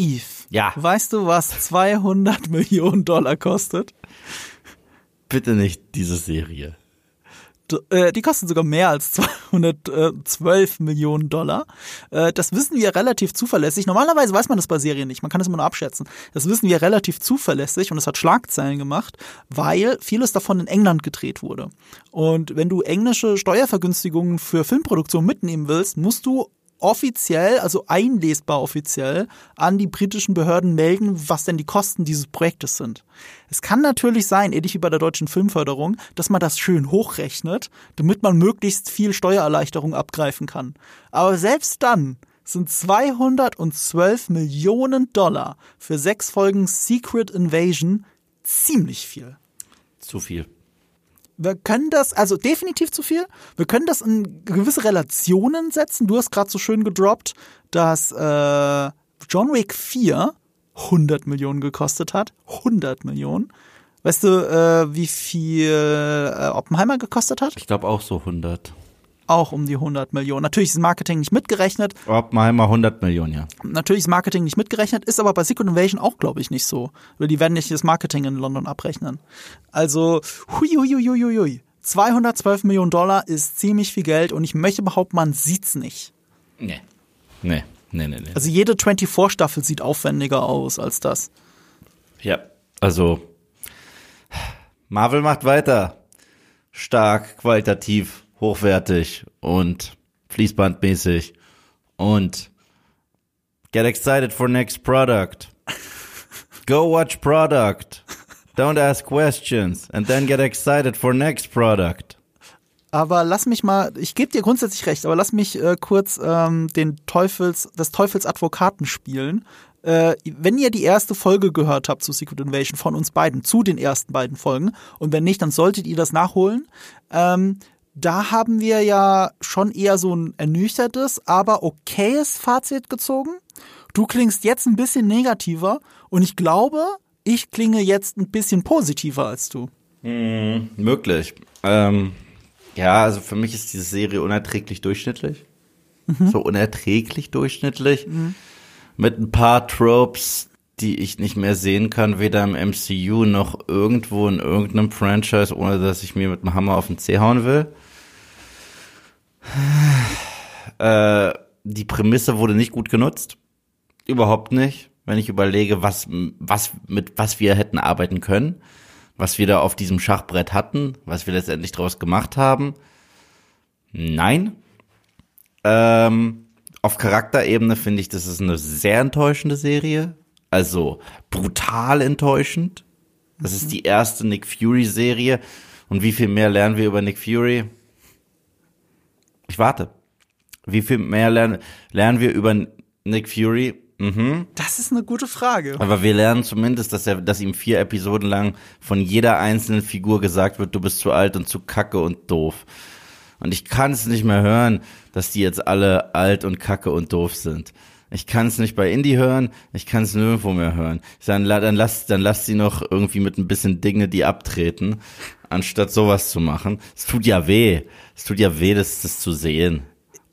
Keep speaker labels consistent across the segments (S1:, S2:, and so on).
S1: Eve.
S2: Ja.
S1: Weißt du, was 200 Millionen Dollar kostet?
S2: Bitte nicht diese Serie.
S1: Äh, Die kosten sogar mehr als 212 Millionen Dollar. Äh, Das wissen wir relativ zuverlässig. Normalerweise weiß man das bei Serien nicht. Man kann das immer nur abschätzen. Das wissen wir relativ zuverlässig und es hat Schlagzeilen gemacht, weil vieles davon in England gedreht wurde. Und wenn du englische Steuervergünstigungen für Filmproduktion mitnehmen willst, musst du offiziell, also einlesbar offiziell, an die britischen Behörden melden, was denn die Kosten dieses Projektes sind. Es kann natürlich sein, ähnlich wie bei der deutschen Filmförderung, dass man das schön hochrechnet, damit man möglichst viel Steuererleichterung abgreifen kann. Aber selbst dann sind 212 Millionen Dollar für sechs Folgen Secret Invasion ziemlich viel.
S2: Zu viel.
S1: Wir können das, also definitiv zu viel. Wir können das in gewisse Relationen setzen. Du hast gerade so schön gedroppt, dass äh, John Wick 4 100 Millionen gekostet hat. 100 Millionen. Weißt du, äh, wie viel äh, Oppenheimer gekostet hat?
S2: Ich glaube auch so 100.
S1: Auch um die 100 Millionen. Natürlich ist Marketing nicht mitgerechnet.
S2: Oppenheimer 100 Millionen, ja.
S1: Natürlich ist Marketing nicht mitgerechnet, ist aber bei Secret Invasion auch, glaube ich, nicht so. Weil die werden nicht das Marketing in London abrechnen. Also, hui, hui, hui, hui, hui. 212 Millionen Dollar ist ziemlich viel Geld und ich möchte behaupten, man sieht's nicht.
S2: Nee. Nee, nee, nee, nee.
S1: Also jede 24-Staffel sieht aufwendiger aus als das.
S2: Ja, also Marvel macht weiter. Stark, qualitativ, hochwertig und fließbandmäßig. Und get excited for next product. Go watch product. Don't ask questions. And then get excited for next product.
S1: Aber lass mich mal, ich gebe dir grundsätzlich recht, aber lass mich äh, kurz ähm, den Teufels, das Teufels Advokaten spielen. Äh, wenn ihr die erste Folge gehört habt zu Secret Invasion von uns beiden, zu den ersten beiden Folgen, und wenn nicht, dann solltet ihr das nachholen. Ähm, da haben wir ja schon eher so ein ernüchtertes, aber okayes Fazit gezogen. Du klingst jetzt ein bisschen negativer und ich glaube, ich klinge jetzt ein bisschen positiver als du.
S2: Möglich. Ähm, ja, also für mich ist diese Serie unerträglich durchschnittlich. So unerträglich durchschnittlich. Mit ein paar Tropes, die ich nicht mehr sehen kann, weder im MCU noch irgendwo in irgendeinem Franchise, ohne dass ich mir mit dem Hammer auf den Zeh hauen will. Äh, die Prämisse wurde nicht gut genutzt. Überhaupt nicht. Wenn ich überlege, was, was, mit was wir hätten arbeiten können, was wir da auf diesem Schachbrett hatten, was wir letztendlich draus gemacht haben. Nein. Ähm, auf Charakterebene finde ich, das ist eine sehr enttäuschende Serie. Also brutal enttäuschend. Das ist die erste Nick Fury-Serie. Und wie viel mehr lernen wir über Nick Fury? Ich warte. Wie viel mehr lernen, lernen wir über Nick Fury? Mhm.
S1: Das ist eine gute Frage.
S2: Aber wir lernen zumindest, dass er, dass ihm vier Episoden lang von jeder einzelnen Figur gesagt wird, du bist zu alt und zu kacke und doof. Und ich kann es nicht mehr hören, dass die jetzt alle alt und kacke und doof sind. Ich kann es nicht bei Indie hören, ich kann es nirgendwo mehr hören. Ich sag, Dann, dann lass, dann lass sie noch irgendwie mit ein bisschen die abtreten, anstatt sowas zu machen. Es tut ja weh. Es tut ja weh, das, das zu sehen.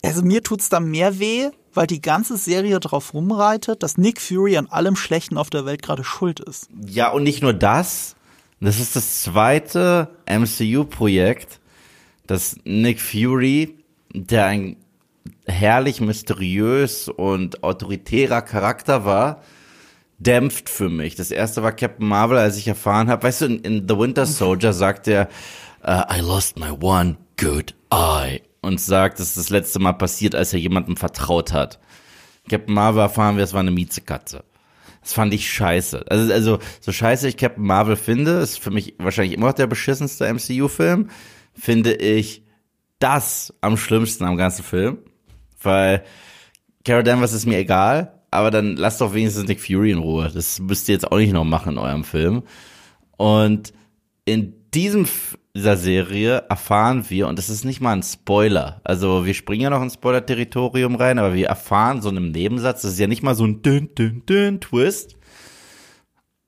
S1: Also mir tut's da mehr weh, weil die ganze Serie drauf rumreitet, dass Nick Fury an allem Schlechten auf der Welt gerade schuld ist.
S2: Ja, und nicht nur das. Das ist das zweite MCU-Projekt, dass Nick Fury, der ein herrlich mysteriös und autoritärer Charakter war, dämpft für mich. Das erste war Captain Marvel, als ich erfahren habe, weißt du, in, in The Winter Soldier sagt er, uh, I lost my one good eye und sagt, das ist das letzte Mal passiert, als er jemandem vertraut hat. Captain Marvel erfahren wir, es war eine Miezekatze. Das fand ich scheiße. Also, also so scheiße ich Captain Marvel finde, ist für mich wahrscheinlich immer noch der beschissenste MCU-Film, finde ich das am schlimmsten am ganzen Film. Weil Carol Danvers ist mir egal, aber dann lasst doch wenigstens Nick Fury in Ruhe. Das müsst ihr jetzt auch nicht noch machen in eurem Film. Und in diesem dieser Serie erfahren wir, und das ist nicht mal ein Spoiler, also wir springen ja noch ins Spoiler-Territorium rein, aber wir erfahren so in einem Nebensatz, das ist ja nicht mal so ein dünn, dünn, dünn Twist.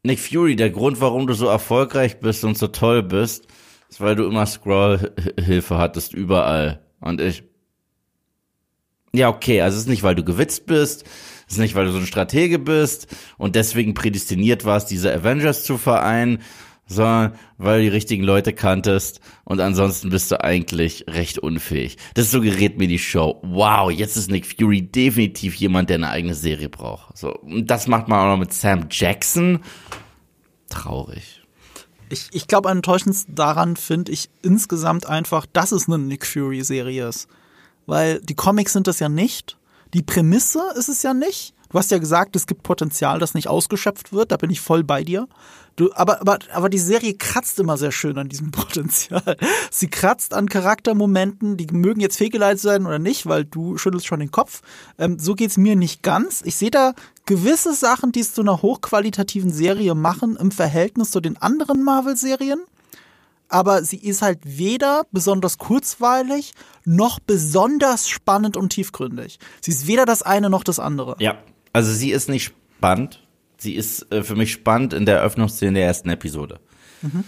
S2: Nick Fury, der Grund, warum du so erfolgreich bist und so toll bist, ist, weil du immer Scroll-Hilfe hattest überall. Und ich, ja, okay, also es ist nicht, weil du gewitzt bist, Das ist nicht, weil du so ein Stratege bist und deswegen prädestiniert warst, diese Avengers zu vereinen, sondern weil du die richtigen Leute kanntest und ansonsten bist du eigentlich recht unfähig. Das suggeriert mir die Show. Wow, jetzt ist Nick Fury definitiv jemand, der eine eigene Serie braucht. So, und das macht man auch noch mit Sam Jackson. Traurig.
S1: Ich, ich glaube, am enttäuschendsten daran finde ich insgesamt einfach, dass es eine Nick Fury-Serie ist. Weil die Comics sind das ja nicht. Die Prämisse ist es ja nicht. Du hast ja gesagt, es gibt Potenzial, das nicht ausgeschöpft wird. Da bin ich voll bei dir. Du, aber, aber, aber die Serie kratzt immer sehr schön an diesem Potenzial. Sie kratzt an Charaktermomenten, die mögen jetzt fehlgeleitet sein oder nicht, weil du schüttelst schon den Kopf. Ähm, so geht's mir nicht ganz. Ich sehe da gewisse Sachen, die es zu einer hochqualitativen Serie machen im Verhältnis zu den anderen Marvel-Serien. Aber sie ist halt weder besonders kurzweilig noch besonders spannend und tiefgründig. Sie ist weder das eine noch das andere.
S2: Ja, also sie ist nicht spannend. Sie ist äh, für mich spannend in der Eröffnungsszene der ersten Episode. Mhm.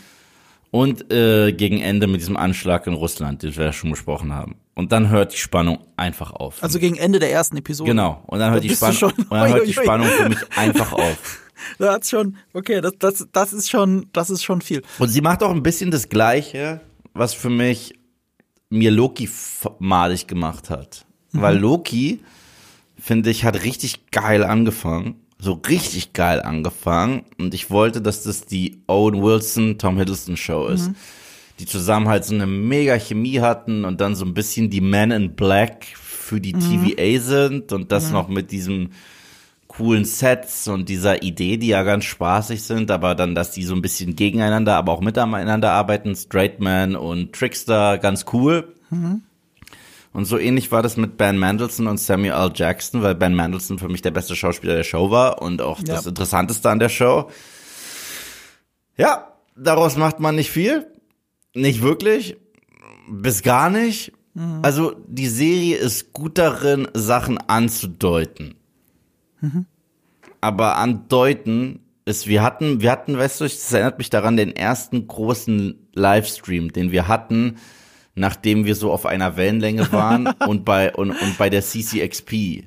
S2: Und äh, gegen Ende mit diesem Anschlag in Russland, den wir ja schon besprochen haben. Und dann hört die Spannung einfach auf.
S1: Also gegen Ende der ersten Episode.
S2: Genau. Und dann hört, da die, Spann und dann hört die Spannung für mich einfach auf.
S1: Da hat's schon, okay, das, das, das ist schon, das ist schon viel.
S2: Und sie macht auch ein bisschen das Gleiche, was für mich mir Loki malig gemacht hat. Mhm. Weil Loki, finde ich, hat richtig geil angefangen. So richtig geil angefangen. Und ich wollte, dass das die Owen Wilson, Tom Hiddleston Show ist. Mhm. Die zusammen halt so eine mega Chemie hatten und dann so ein bisschen die Men in Black für die mhm. TVA sind und das noch mit diesem coolen Sets und dieser Idee, die ja ganz spaßig sind, aber dann, dass die so ein bisschen gegeneinander, aber auch miteinander arbeiten, Straight Man und Trickster, ganz cool. Mhm. Und so ähnlich war das mit Ben Mandelson und Samuel L. Jackson, weil Ben Mandelson für mich der beste Schauspieler der Show war und auch ja. das Interessanteste an der Show. Ja, daraus macht man nicht viel. Nicht wirklich. Bis gar nicht. Mhm. Also die Serie ist gut darin, Sachen anzudeuten. Mhm. Aber andeuten ist, wir hatten, wir hatten, weißt du, das erinnert mich daran, den ersten großen Livestream, den wir hatten, nachdem wir so auf einer Wellenlänge waren und bei, und, und bei der CCXP.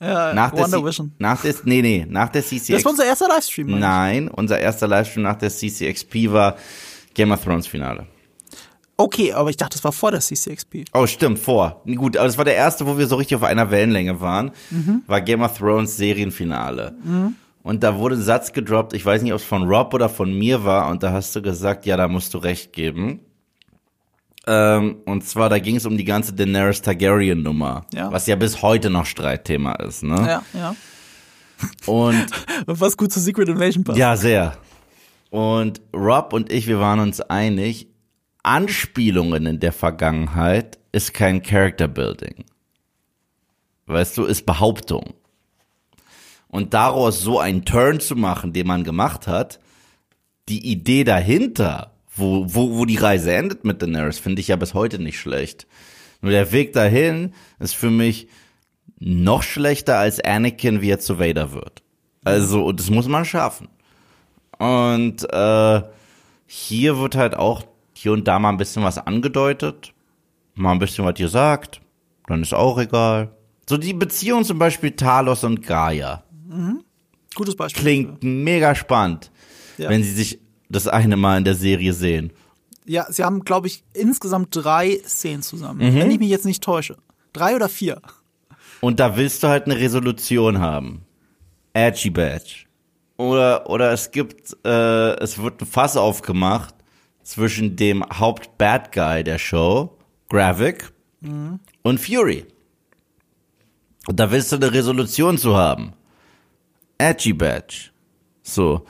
S1: Ja,
S2: nach
S1: Wonder
S2: der
S1: Vision.
S2: Nach der, nee, nee, nach der CCXP.
S1: Das war unser erster Livestream.
S2: Nein, unser erster Livestream nach der CCXP war Game of Thrones Finale.
S1: Okay, aber ich dachte, das war vor der CCXP.
S2: Oh, stimmt, vor. Gut, aber das war der erste, wo wir so richtig auf einer Wellenlänge waren. Mhm. War Game of Thrones Serienfinale. Mhm. Und da wurde ein Satz gedroppt, ich weiß nicht, ob es von Rob oder von mir war, und da hast du gesagt, ja, da musst du recht geben. Ähm, und zwar, da ging es um die ganze Daenerys Targaryen-Nummer, ja. was ja bis heute noch Streitthema ist, ne?
S1: Ja, ja.
S2: Und
S1: was gut zu Secret Invasion passt.
S2: Ja, sehr. Und Rob und ich, wir waren uns einig, Anspielungen in der Vergangenheit ist kein Character Building. Weißt du, ist Behauptung. Und daraus so einen Turn zu machen, den man gemacht hat, die Idee dahinter, wo, wo, wo die Reise endet mit Daenerys, finde ich ja bis heute nicht schlecht. Nur der Weg dahin ist für mich noch schlechter als Anakin, wie er zu Vader wird. Also, das muss man schaffen. Und äh, hier wird halt auch hier und da mal ein bisschen was angedeutet, mal ein bisschen was gesagt, dann ist auch egal. So die Beziehung zum Beispiel Talos und Gaia.
S1: Mhm. Gutes Beispiel.
S2: Klingt mega spannend, ja. wenn sie sich das eine Mal in der Serie sehen.
S1: Ja, sie haben, glaube ich, insgesamt drei Szenen zusammen, mhm. wenn ich mich jetzt nicht täusche. Drei oder vier.
S2: Und da willst du halt eine Resolution haben. Edgy Badge. Oder, oder es gibt, äh, es wird ein Fass aufgemacht zwischen dem Haupt-Bad Guy der Show, Gravik, mhm. und Fury. Und da willst du eine Resolution zu haben. Edgy Badge. So.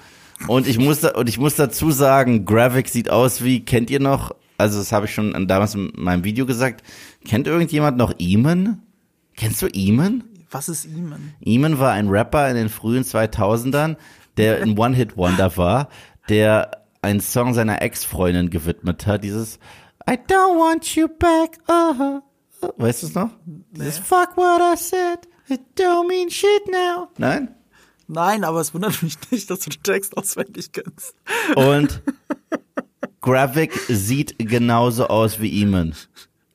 S2: Und ich muss da, und ich muss dazu sagen, Gravik sieht aus wie, kennt ihr noch, also das habe ich schon damals in meinem Video gesagt, kennt irgendjemand noch Eamon? Kennst du Eamon?
S1: Was ist Eamon?
S2: Eamon war ein Rapper in den frühen 2000ern, der ein One-Hit-Wonder war, der einen Song seiner Ex-Freundin gewidmet hat, dieses I don't want you back, uh -huh. Weißt du es noch? Nee. Dieses Fuck what I said, it don't mean shit now. Nein?
S1: Nein, aber es wundert mich nicht, dass du den Text auswendig kennst.
S2: Und Gravik sieht genauso aus wie Eamon.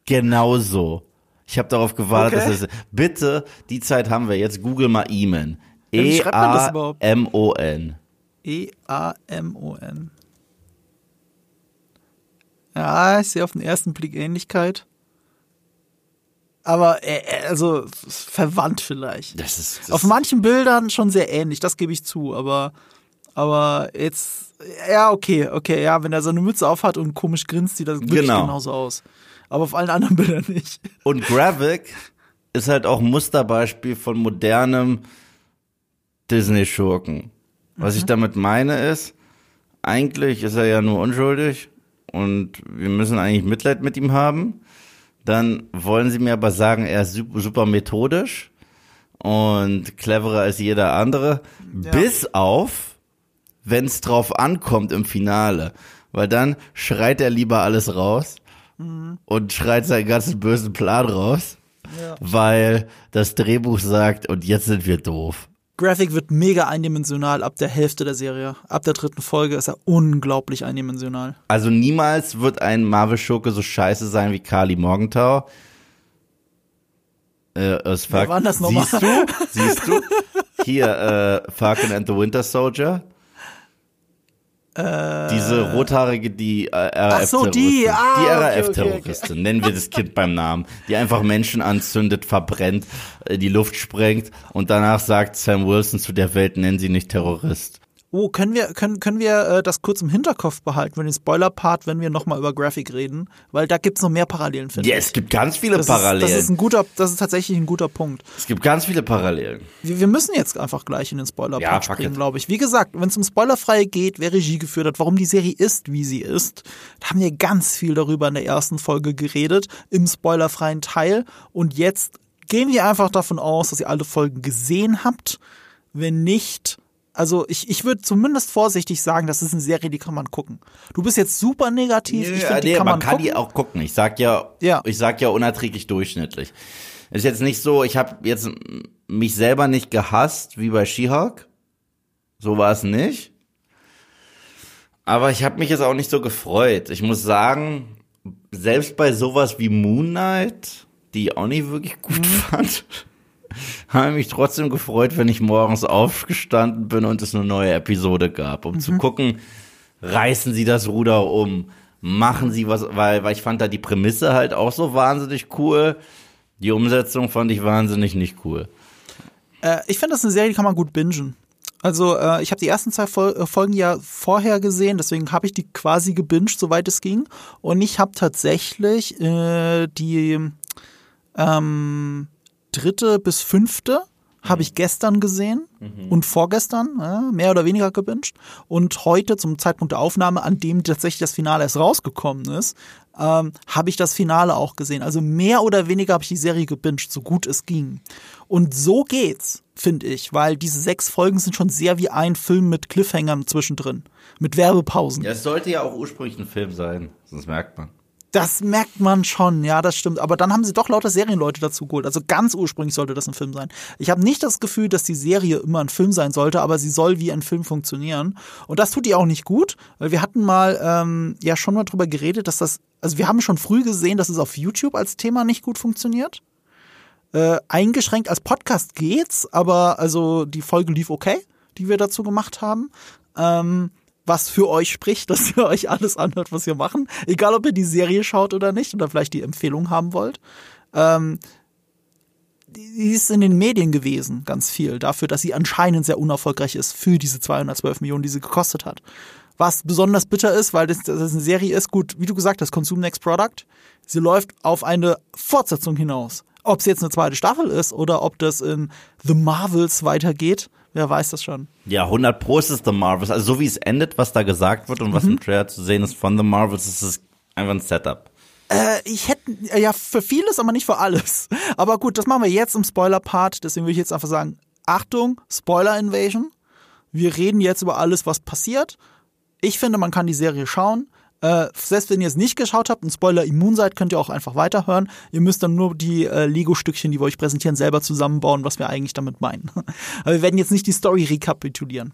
S2: Genauso. Ich habe darauf gewartet,
S1: Okay.
S2: dass es. Bitte, die Zeit haben wir jetzt. Google mal Eamon. E-A-M-O-N.
S1: E-A-M-O-N. Ja, ich sehe auf den ersten Blick Ähnlichkeit. Aber, äh, äh, also, verwandt vielleicht.
S2: Das ist. Das
S1: Auf manchen Bildern schon sehr ähnlich, das gebe ich zu, aber, aber jetzt, ja, okay, okay, ja, wenn er so eine Mütze aufhat und komisch grinst, sieht das wirklich
S2: Genau.
S1: genauso aus. Aber auf allen anderen Bildern nicht.
S2: Und Gravik ist halt auch ein Musterbeispiel von modernem Disney-Schurken. Was
S1: Mhm.
S2: ich damit meine ist, eigentlich ist er ja nur unschuldig und wir müssen eigentlich Mitleid mit ihm haben. Dann wollen sie mir aber sagen, er ist super, methodisch und cleverer als jeder andere,
S1: Ja.
S2: bis auf, wenn es drauf ankommt im Finale. Weil dann schreit er lieber alles raus
S1: Mhm.
S2: und schreit seinen ganzen bösen Plan raus,
S1: Ja.
S2: weil das Drehbuch sagt, und jetzt sind wir doof.
S1: Graphic wird mega eindimensional ab der Hälfte der Serie. Ab der dritten Folge ist er unglaublich eindimensional.
S2: Also niemals wird ein Marvel-Schurke so scheiße sein wie Carly Morgenthau. Äh, aus
S1: Wer
S2: Falcon-
S1: war das nochmal?
S2: Siehst du? Siehst du? Hier, äh, Falcon and the Winter Soldier. Diese rothaarige, die äh,
S1: Ach so, die,
S2: RAF-Terroristin.
S1: ah,
S2: die
S1: okay,
S2: RAF-Terroristin, nennen wir das Kind beim Namen. Die einfach Menschen anzündet, verbrennt, äh, die Luft sprengt und danach sagt Sam Wilson zu der Welt, nennen sie nicht Terrorist.
S1: Oh, können wir, können, können wir äh, das kurz im Hinterkopf behalten, wenn den Spoiler-Part, wenn wir nochmal über Graphic reden? Weil da gibt's noch mehr Parallelen, finde
S2: Ja,
S1: ich.
S2: es gibt ganz viele
S1: Das
S2: Parallelen.
S1: Ist, das ist ein guter, das ist tatsächlich ein guter Punkt.
S2: es gibt ganz viele Parallelen.
S1: Wir, wir müssen jetzt einfach gleich in den Spoiler-Part
S2: Ja,
S1: springen, glaube ich. Wie gesagt, wenn es um Spoilerfrei geht, wer Regie geführt hat, warum die Serie ist, wie sie ist, da haben wir ganz viel darüber in der ersten Folge geredet, im spoilerfreien Teil. Und jetzt gehen wir einfach davon aus, dass ihr alle Folgen gesehen habt. Wenn nicht, also ich, ich würde zumindest vorsichtig sagen, das ist eine Serie, die kann man gucken. Du bist jetzt super negativ, ich finde, die
S2: nee,
S1: kann
S2: man
S1: man,
S2: kann
S1: gucken.
S2: die auch gucken. Ich sag ja,
S1: Ja.
S2: ich sag ja unerträglich durchschnittlich. Ist jetzt nicht so, ich habe jetzt mich selber nicht gehasst wie bei She-Hulk. So war es nicht. Aber ich habe mich jetzt auch nicht so gefreut. Ich muss sagen, selbst bei sowas wie Moon Knight, die ich auch nicht wirklich gut
S1: Mhm.
S2: fand, habe ich mich trotzdem gefreut, wenn ich morgens aufgestanden bin und es eine neue Episode gab, um
S1: Mhm.
S2: zu gucken, reißen sie das Ruder um, machen sie was, weil, weil ich fand da die Prämisse halt auch so wahnsinnig cool. Die Umsetzung fand ich wahnsinnig nicht cool.
S1: Äh, ich finde, das ist eine Serie, die kann man gut bingen. Also äh, ich habe die ersten zwei Fol äh, Folgen ja vorher gesehen, deswegen habe ich die quasi gebinged, soweit es ging. Und ich habe tatsächlich äh, die ähm, dritte bis fünfte habe ich gestern gesehen und vorgestern, ja, mehr oder weniger gebinged. Und heute zum Zeitpunkt der Aufnahme, an dem tatsächlich das Finale erst rausgekommen ist, ähm, habe ich das Finale auch gesehen. Also mehr oder weniger habe ich die Serie gebinged, so gut es ging. Und so geht's, finde ich, weil diese sechs Folgen sind schon sehr wie ein Film mit Cliffhangern zwischendrin, mit Werbepausen.
S2: Ja, es sollte ja auch ursprünglich ein Film sein, sonst merkt man.
S1: Das merkt man schon, ja, das stimmt. Aber dann haben sie doch lauter Serienleute dazu geholt. Also ganz ursprünglich sollte das ein Film sein. Ich habe nicht das Gefühl, dass die Serie immer ein Film sein sollte, aber sie soll wie ein Film funktionieren. Und das tut die auch nicht gut, weil wir hatten mal ähm, ja schon mal drüber geredet, dass das, also wir haben schon früh gesehen, dass es auf YouTube als Thema nicht gut funktioniert. Äh, eingeschränkt als Podcast geht's, aber also die Folge lief okay, die wir dazu gemacht haben. Ähm, was für euch spricht, dass ihr euch alles anhört, was wir machen. Egal, ob ihr die Serie schaut oder nicht oder vielleicht die Empfehlung haben wollt. Ähm, die ist in den Medien gewesen, ganz viel, dafür, dass sie anscheinend sehr unerfolgreich ist für diese 212 Millionen, die sie gekostet hat. Was besonders bitter ist, weil das, das eine Serie ist, gut, wie du gesagt hast, Consume Next Product. Sie läuft auf eine Fortsetzung hinaus. Ob es jetzt eine zweite Staffel ist oder ob das in The Marvels weitergeht, wer weiß das schon.
S2: Ja, 100 Pro ist es The Marvels. Also so wie es endet, was da gesagt wird und
S1: Mhm.
S2: was im Trailer zu sehen ist von The Marvels, ist es einfach ein Setup.
S1: Äh, ich hätte, ja, für vieles, aber nicht für alles. Aber gut, das machen wir jetzt im Spoiler-Part. Deswegen würde ich jetzt einfach sagen, Achtung, Spoiler-Invasion. Wir reden jetzt über alles, was passiert. Ich finde, man kann die Serie schauen. Äh, selbst wenn ihr es nicht geschaut habt und Spoiler immun seid, könnt ihr auch einfach weiterhören. Ihr müsst dann nur die äh, Lego-Stückchen, die wir euch präsentieren, selber zusammenbauen, was wir eigentlich damit meinen. Aber wir werden jetzt nicht die Story rekapitulieren.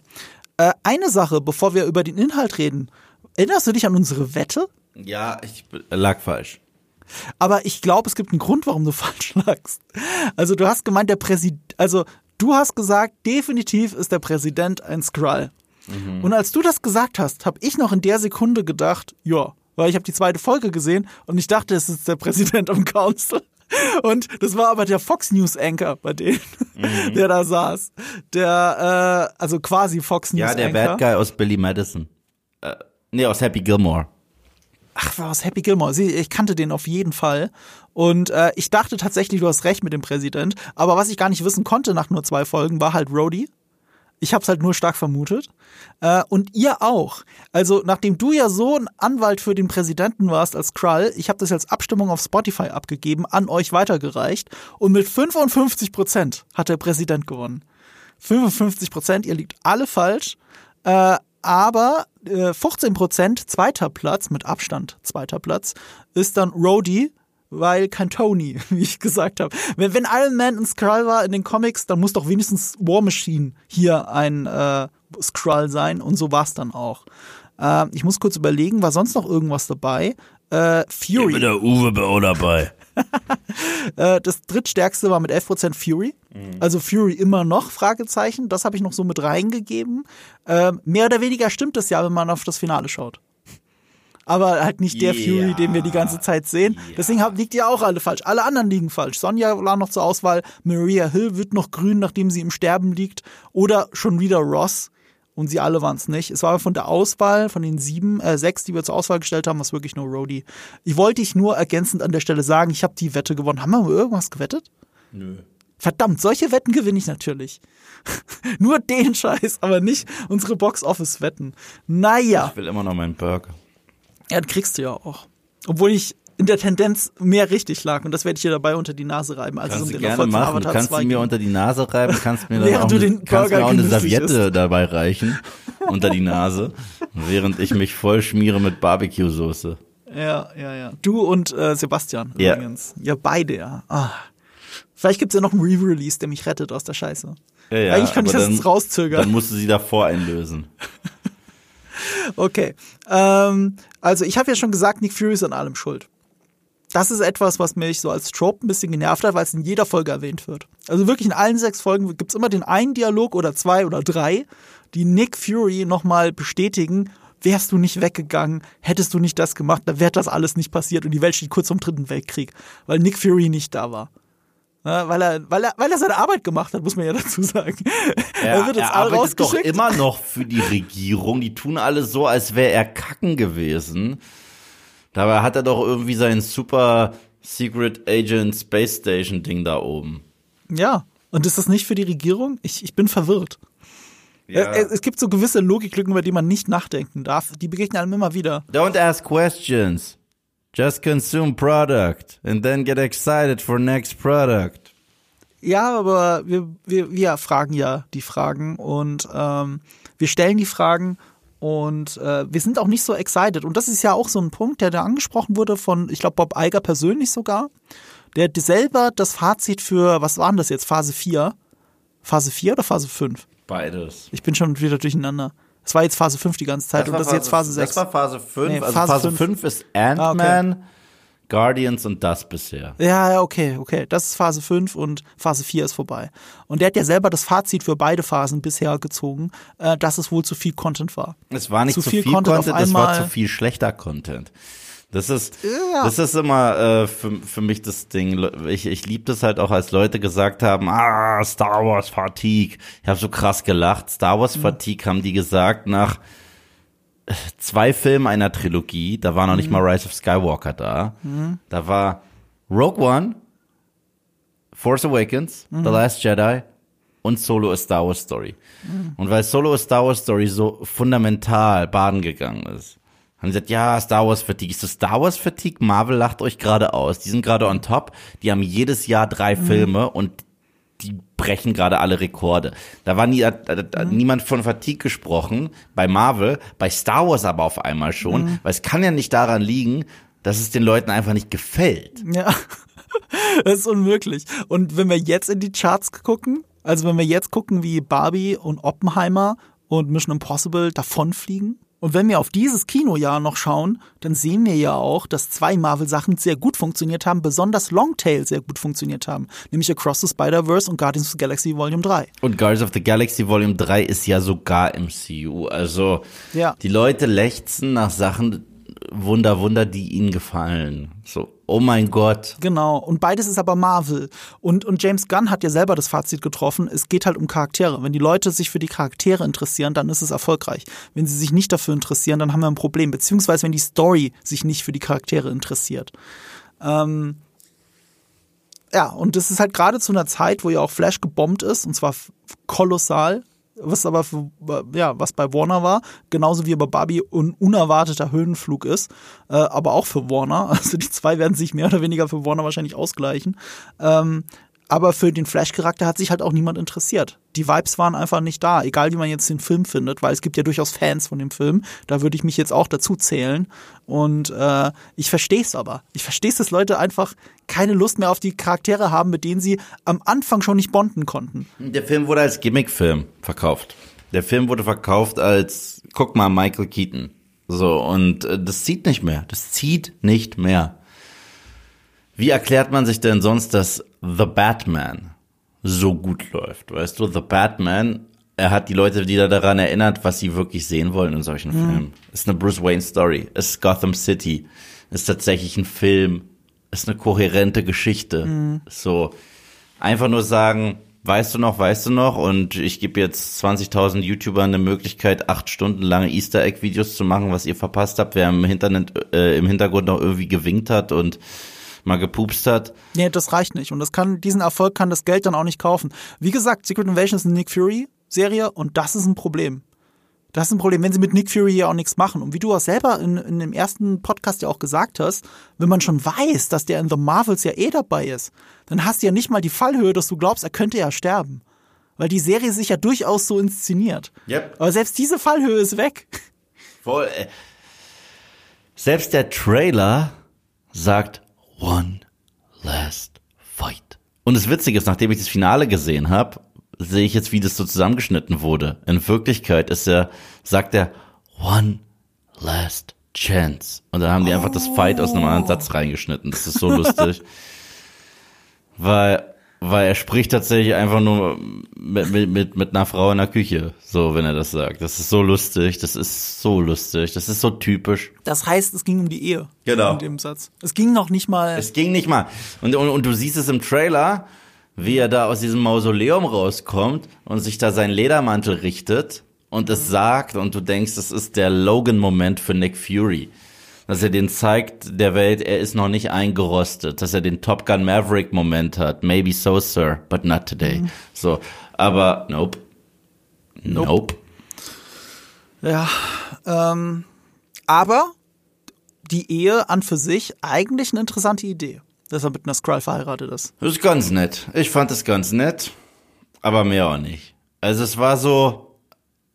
S1: Äh, eine Sache, bevor wir über den Inhalt reden. Erinnerst du dich an unsere Wette?
S2: Ja, ich lag falsch.
S1: Aber ich glaube, es gibt einen Grund, warum du falsch lagst. Also du hast gemeint, der Präsident, also du hast gesagt, definitiv ist der Präsident ein Skrull. Mhm. Und als du das gesagt hast, habe ich noch in der Sekunde gedacht, ja, weil ich habe die zweite Folge gesehen und ich dachte, es ist der Präsident im Council. Und das war aber der Fox News Anchor bei denen, mhm. der da saß. Der, äh, also quasi Fox News
S2: Anchor. Ja, der Anchor. Bad Guy aus Billy Madison. Äh, nee, aus Happy Gilmore.
S1: Ach, war aus Happy Gilmore. Ich kannte den auf jeden Fall. Und äh, ich dachte tatsächlich, du hast recht mit dem Präsident. Aber was ich gar nicht wissen konnte nach nur zwei Folgen, war halt Rhodey. Ich habe es halt nur stark vermutet. Äh, und ihr auch. Also nachdem du ja so ein Anwalt für den Präsidenten warst als Krull, ich habe das als Abstimmung auf Spotify abgegeben, an euch weitergereicht. Und mit 55 Prozent hat der Präsident gewonnen. 55 Prozent, ihr liegt alle falsch. Äh, aber äh, 15 Prozent, zweiter Platz, mit Abstand zweiter Platz, ist dann Rhodey weil kein Tony, wie ich gesagt habe. Wenn, wenn Iron Man ein Skrull war in den Comics, dann muss doch wenigstens War Machine hier ein äh, Skrull sein und so war es dann auch. Äh, ich muss kurz überlegen, war sonst noch irgendwas dabei? Äh, Fury. Ich
S2: bin der Uwe auch dabei.
S1: Äh, das drittstärkste war mit 11% Fury. Mhm. Also Fury immer noch, Fragezeichen. Das habe ich noch so mit reingegeben. Äh, mehr oder weniger stimmt das ja, wenn man auf das Finale schaut aber halt nicht der yeah. Fury, den wir die ganze Zeit sehen. Yeah. Deswegen liegt ihr auch alle falsch. Alle anderen liegen falsch. Sonja war noch zur Auswahl, Maria Hill wird noch grün, nachdem sie im Sterben liegt. Oder schon wieder Ross. Und sie alle waren es nicht. Es war von der Auswahl, von den sieben, äh, sechs, die wir zur Auswahl gestellt haben, was wirklich nur Rhodey. Ich wollte dich nur ergänzend an der Stelle sagen, ich habe die Wette gewonnen. Haben wir mal irgendwas gewettet?
S2: Nö.
S1: Verdammt, solche Wetten gewinne ich natürlich. Nur den Scheiß, aber nicht unsere Box-Office-Wetten. Naja.
S2: Ich will immer noch meinen Burger.
S1: Ja, das kriegst du ja auch. Obwohl ich in der Tendenz mehr richtig lag und das werde ich dir dabei unter die Nase reiben.
S2: Also kannst du gerne machen. Du kannst mir unter die Nase reiben, kannst mir dann auch, eine, kannst mir auch eine Serviette ist. dabei reichen unter die Nase, während ich mich voll schmiere mit Barbecue-Soße.
S1: Ja, ja, ja. Du und äh, Sebastian
S2: ja.
S1: übrigens. Ja, beide, ja. Ah. Vielleicht gibt's ja noch einen Re-Release, der mich rettet aus der Scheiße.
S2: Ja, ja,
S1: Eigentlich könnte ich das
S2: dann,
S1: jetzt rauszögern.
S2: Dann musst du sie davor einlösen.
S1: Okay. Ähm, also ich habe ja schon gesagt, Nick Fury ist an allem schuld. Das ist etwas, was mich so als Trope ein bisschen genervt hat, weil es in jeder Folge erwähnt wird. Also wirklich in allen sechs Folgen gibt es immer den einen Dialog oder zwei oder drei, die Nick Fury nochmal bestätigen, wärst du nicht weggegangen, hättest du nicht das gemacht, dann wäre das alles nicht passiert und die Welt steht kurz vom Dritten Weltkrieg, weil Nick Fury nicht da war. Ja, weil, er, weil, er, weil er seine Arbeit gemacht hat, muss man ja dazu sagen.
S2: Ja, er wird jetzt er alle arbeitet doch immer noch für die Regierung. Die tun alle so, als wäre er kacken gewesen. Dabei hat er doch irgendwie sein super Secret Agent Space Station Ding da oben.
S1: Ja, und ist das nicht für die Regierung? Ich, ich bin verwirrt. Ja. Es, es gibt so gewisse Logiklücken, über die man nicht nachdenken darf. Die begegnen einem immer wieder.
S2: Don't ask questions. Just consume product and then get excited for next product.
S1: Ja, aber wir, wir, wir fragen ja die Fragen und ähm, wir stellen die Fragen und äh, wir sind auch nicht so excited. Und das ist ja auch so ein Punkt, der da angesprochen wurde von, ich glaube, Bob Eiger persönlich sogar. Der selber das Fazit für, was waren das jetzt, Phase 4? Phase 4 oder Phase 5?
S2: Beides.
S1: Ich bin schon wieder durcheinander. Es war jetzt Phase 5 die ganze Zeit das und das ist jetzt Phase 6.
S2: Das war Phase 5. Nee, also Phase, Phase 5. 5 ist Ant-Man, ah, okay. Guardians und das bisher.
S1: Ja, ja, okay, okay. Das ist Phase 5 und Phase 4 ist vorbei. Und der hat ja selber das Fazit für beide Phasen bisher gezogen, äh, dass es wohl zu viel Content war.
S2: Es war nicht zu, zu viel, viel, Content, Content es war zu viel schlechter Content. Das ist, ja. das ist immer äh, für, für mich das Ding. Ich, ich liebe das halt auch, als Leute gesagt haben, ah, Star Wars Fatigue. Ich habe so krass gelacht. Star Wars mhm. Fatigue haben die gesagt nach äh, zwei Filmen einer Trilogie. Da war noch mhm. nicht mal Rise of Skywalker da. Mhm. Da war Rogue One, Force Awakens, The mhm. Last Jedi und Solo a Star Wars Story. Mhm. Und weil Solo a Star Wars Story so fundamental baden gegangen ist, haben gesagt, ja, Star Wars Fatigue. Ist das Star Wars Fatigue? Marvel lacht euch gerade aus. Die sind gerade on top. Die haben jedes Jahr drei mhm. Filme und die brechen gerade alle Rekorde. Da war nie, äh, äh, mhm. niemand von Fatigue gesprochen bei Marvel, bei Star Wars aber auf einmal schon, mhm. weil es kann ja nicht daran liegen, dass es den Leuten einfach nicht gefällt.
S1: Ja, das ist unmöglich. Und wenn wir jetzt in die Charts gucken, also wenn wir jetzt gucken, wie Barbie und Oppenheimer und Mission Impossible davonfliegen, Und wenn wir auf dieses Kinojahr noch schauen, dann sehen wir ja auch, dass zwei Marvel-Sachen sehr gut funktioniert haben, besonders Longtail sehr gut funktioniert haben. Nämlich Across the Spider-Verse und Guardians of the Galaxy Volume 3.
S2: Und Guardians of the Galaxy Volume 3 ist ja sogar MCU. Also
S1: Ja.
S2: die Leute lechzen nach Sachen, Wunder, Wunder, die ihnen gefallen. So, oh mein Gott.
S1: Genau. Und beides ist aber Marvel. Und, und James Gunn hat ja selber das Fazit getroffen, es geht halt um Charaktere. Wenn die Leute sich für die Charaktere interessieren, dann ist es erfolgreich. Wenn sie sich nicht dafür interessieren, dann haben wir ein Problem. Beziehungsweise wenn die Story sich nicht für die Charaktere interessiert. Ähm, ja, und das ist halt gerade zu einer Zeit, wo ja auch Flash gebombt ist, und zwar kolossal, was aber für, ja, was bei Warner war, genauso wie bei Barbie ein unerwarteter Höhenflug ist, äh, aber auch für Warner. Also die zwei werden sich mehr oder weniger für Warner wahrscheinlich ausgleichen. Ähm, aber für den Flash-Charakter hat sich halt auch niemand interessiert. Die Vibes waren einfach nicht da, egal wie man jetzt den Film findet, weil es gibt ja durchaus Fans von dem Film. Da würde ich mich jetzt auch dazu zählen. Und äh, ich verstehe es aber. Ich verstehe es, dass Leute einfach keine Lust mehr auf die Charaktere haben, mit denen sie am Anfang schon nicht bonden konnten.
S2: Der Film wurde als Gimmickfilm verkauft. Der Film wurde verkauft als, guck mal, Michael Keaton. So, und äh, das zieht nicht mehr. Das zieht nicht mehr. Wie erklärt man sich denn sonst, dass The Batman so gut läuft? Weißt du, The Batman, er hat die Leute wieder daran erinnert, was sie wirklich sehen wollen in solchen Filmen. Ist eine Bruce Wayne Story, ist Gotham City, ist tatsächlich ein Film, ist eine kohärente Geschichte. So, einfach nur sagen, weißt du noch, weißt du noch, und ich gebe jetzt 20.000 YouTubern eine Möglichkeit, acht Stunden lange Easter Egg Videos zu machen, was ihr verpasst habt, wer im Hintergrund, äh, im Hintergrund noch irgendwie gewinkt hat und mal gepupst hat.
S1: Nee, das reicht nicht. Und das kann, diesen Erfolg kann das Geld dann auch nicht kaufen. Wie gesagt, Secret Invasion ist eine Nick Fury-Serie und das ist ein Problem. Das ist ein Problem, wenn sie mit Nick Fury ja auch nichts machen. Und wie du auch selber in, in dem ersten Podcast ja auch gesagt hast, wenn man schon weiß, dass der in The Marvels ja eh dabei ist, dann hast du ja nicht mal die Fallhöhe, dass du glaubst, er könnte ja sterben. Weil die Serie sich ja durchaus so inszeniert.
S2: Yep.
S1: Aber selbst diese Fallhöhe ist weg.
S2: Voll, äh, selbst der Trailer sagt One Last Fight. Und das Witzige ist, nachdem ich das Finale gesehen habe, sehe ich jetzt, wie das so zusammengeschnitten wurde. In Wirklichkeit ist er, sagt er One Last Chance. Und dann haben die einfach das Fight aus einem anderen Satz reingeschnitten. Das ist so lustig. weil, weil er spricht tatsächlich einfach nur mit, mit, mit, mit einer Frau in der Küche, so wenn er das sagt. Das ist so lustig, das ist so lustig, das ist so typisch.
S1: Das heißt, es ging um die Ehe.
S2: Genau.
S1: In dem Satz. Es ging noch nicht mal.
S2: Es ging nicht mal. Und, und, und du siehst es im Trailer, wie er da aus diesem Mausoleum rauskommt und sich da seinen Ledermantel richtet und es sagt und du denkst, das ist der Logan-Moment für Nick Fury. Dass er den zeigt der Welt, er ist noch nicht eingerostet, dass er den Top Gun Maverick Moment hat. Maybe so, sir, but not today. So, aber nope. Nope.
S1: Ja, ähm, aber die Ehe an für sich eigentlich eine interessante Idee, dass er mit einer Skrull verheiratet ist.
S2: Das ist ganz nett. Ich fand es ganz nett, aber mehr auch nicht. Also es war so,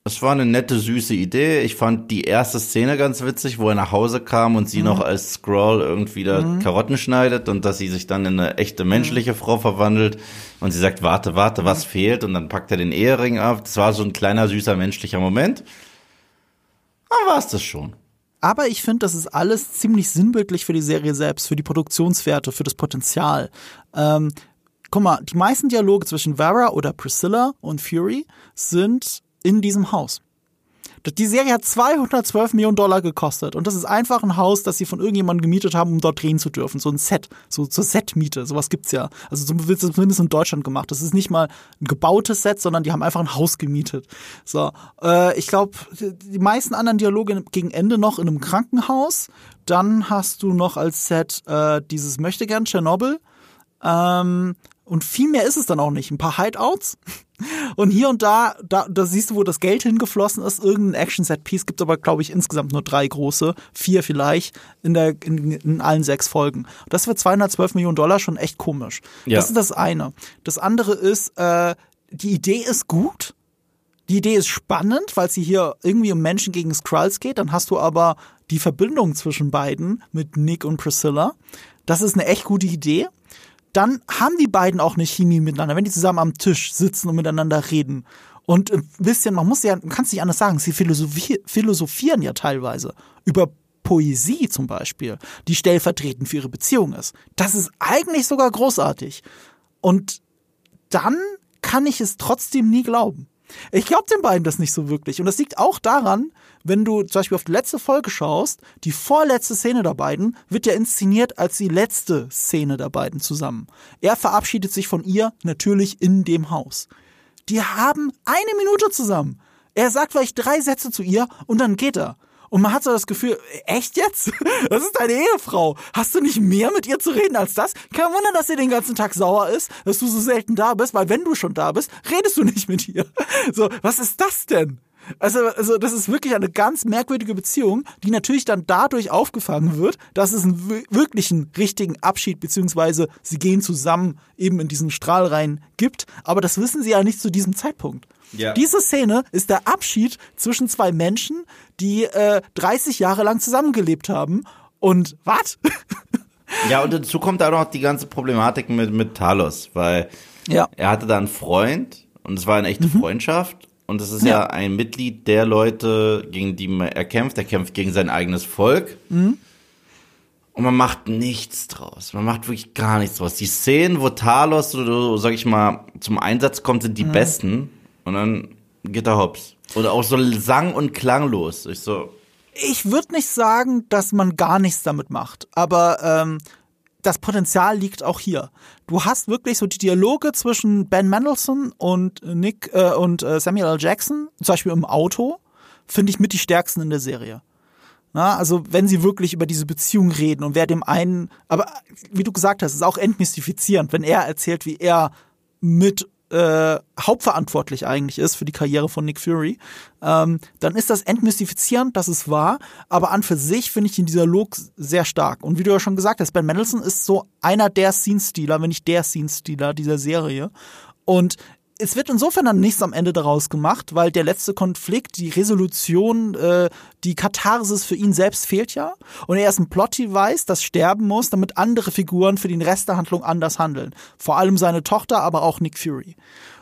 S2: es war eine nette, süße Idee. Ich fand die erste Szene ganz witzig, wo er nach Hause kam und sie noch als Scroll irgendwie da Karotten schneidet und dass sie sich dann in eine echte menschliche Frau verwandelt und sie sagt, warte, warte, was fehlt? Und dann packt er den Ehering ab. Das war so ein kleiner, süßer, menschlicher Moment. Dann war es das schon.
S1: Aber ich finde, das ist alles ziemlich sinnbildlich für die Serie selbst, für die Produktionswerte, für das Potenzial. Ähm, guck mal, die meisten Dialoge zwischen Vera oder Priscilla und Fury sind in diesem Haus. Die Serie hat 212 Millionen Dollar gekostet und das ist einfach ein Haus, das sie von irgendjemandem gemietet haben, um dort drehen zu dürfen. So ein Set, so zur Setmiete, sowas gibt's ja. Also so wird es zumindest in Deutschland gemacht. Das ist nicht mal ein gebautes Set, sondern die haben einfach ein Haus gemietet. So, äh, ich glaube, die meisten anderen Dialoge gegen Ende noch in einem Krankenhaus. Dann hast du noch als Set äh, dieses Möchtegern Tschernobyl. Ähm, und viel mehr ist es dann auch nicht. Ein paar Hideouts. Und hier und da, da, da siehst du, wo das Geld hingeflossen ist. Irgendein Action-Set-Piece gibt aber, glaube ich, insgesamt nur drei große, vier vielleicht, in, der, in, in allen sechs Folgen. Das für 212 Millionen Dollar schon echt komisch.
S2: Ja.
S1: Das ist das eine. Das andere ist, äh, die Idee ist gut. Die Idee ist spannend, weil sie hier irgendwie um Menschen gegen Skrulls geht. Dann hast du aber die Verbindung zwischen beiden mit Nick und Priscilla. Das ist eine echt gute Idee dann haben die beiden auch eine Chemie miteinander, wenn die zusammen am Tisch sitzen und miteinander reden. Und ein bisschen, man muss ja, man kann es nicht anders sagen, sie philosophi philosophieren ja teilweise über Poesie zum Beispiel, die stellvertretend für ihre Beziehung ist. Das ist eigentlich sogar großartig. Und dann kann ich es trotzdem nie glauben. Ich glaube den beiden das nicht so wirklich. Und das liegt auch daran, wenn du zum Beispiel auf die letzte Folge schaust, die vorletzte Szene der beiden wird ja inszeniert als die letzte Szene der beiden zusammen. Er verabschiedet sich von ihr natürlich in dem Haus. Die haben eine Minute zusammen. Er sagt vielleicht drei Sätze zu ihr und dann geht er. Und man hat so das Gefühl, echt jetzt? Das ist deine Ehefrau. Hast du nicht mehr mit ihr zu reden als das? Kein Wunder, dass sie den ganzen Tag sauer ist, dass du so selten da bist, weil wenn du schon da bist, redest du nicht mit ihr. So, was ist das denn? Also, also das ist wirklich eine ganz merkwürdige Beziehung, die natürlich dann dadurch aufgefangen wird, dass es einen wirklichen richtigen Abschied beziehungsweise sie gehen zusammen eben in diesen Strahl rein gibt. Aber das wissen sie ja nicht zu diesem Zeitpunkt. Ja. Diese Szene ist der Abschied zwischen zwei Menschen, die äh, 30 Jahre lang zusammengelebt haben. Und was?
S2: Ja, und dazu kommt auch noch die ganze Problematik mit, mit Talos, weil ja. er hatte da einen Freund und es war eine echte mhm. Freundschaft und es ist ja. ja. ein Mitglied der Leute, gegen die er kämpft. Er kämpft gegen sein eigenes Volk. Mhm. Und man macht nichts draus. Man macht wirklich gar nichts draus. Die Szenen, wo Talos, so, sag ich mal, zum Einsatz kommt, sind die mhm. besten. Und dann geht er hops. Oder auch so sang- und klanglos. Ich so.
S1: Ich würde nicht sagen, dass man gar nichts damit macht. Aber ähm, das Potenzial liegt auch hier. Du hast wirklich so die Dialoge zwischen Ben Mendelssohn und Nick äh, und äh, Samuel L. Jackson, zum Beispiel im Auto, finde ich mit die stärksten in der Serie. Na, also wenn sie wirklich über diese Beziehung reden und wer dem einen, aber wie du gesagt hast, ist auch entmystifizierend, wenn er erzählt, wie er mit äh, hauptverantwortlich eigentlich ist für die Karriere von Nick Fury, ähm, dann ist das entmystifizierend, dass es war, aber an für sich finde ich den Dialog sehr stark. Und wie du ja schon gesagt hast, Ben Mendelsohn ist so einer der Scene-Stealer, wenn nicht der Scene-Stealer dieser Serie. Und es wird insofern dann nichts am Ende daraus gemacht, weil der letzte Konflikt, die Resolution, äh, die Katharsis für ihn selbst fehlt ja. Und er ist ein Plot-Device, das sterben muss, damit andere Figuren für den Rest der Handlung anders handeln. Vor allem seine Tochter, aber auch Nick Fury.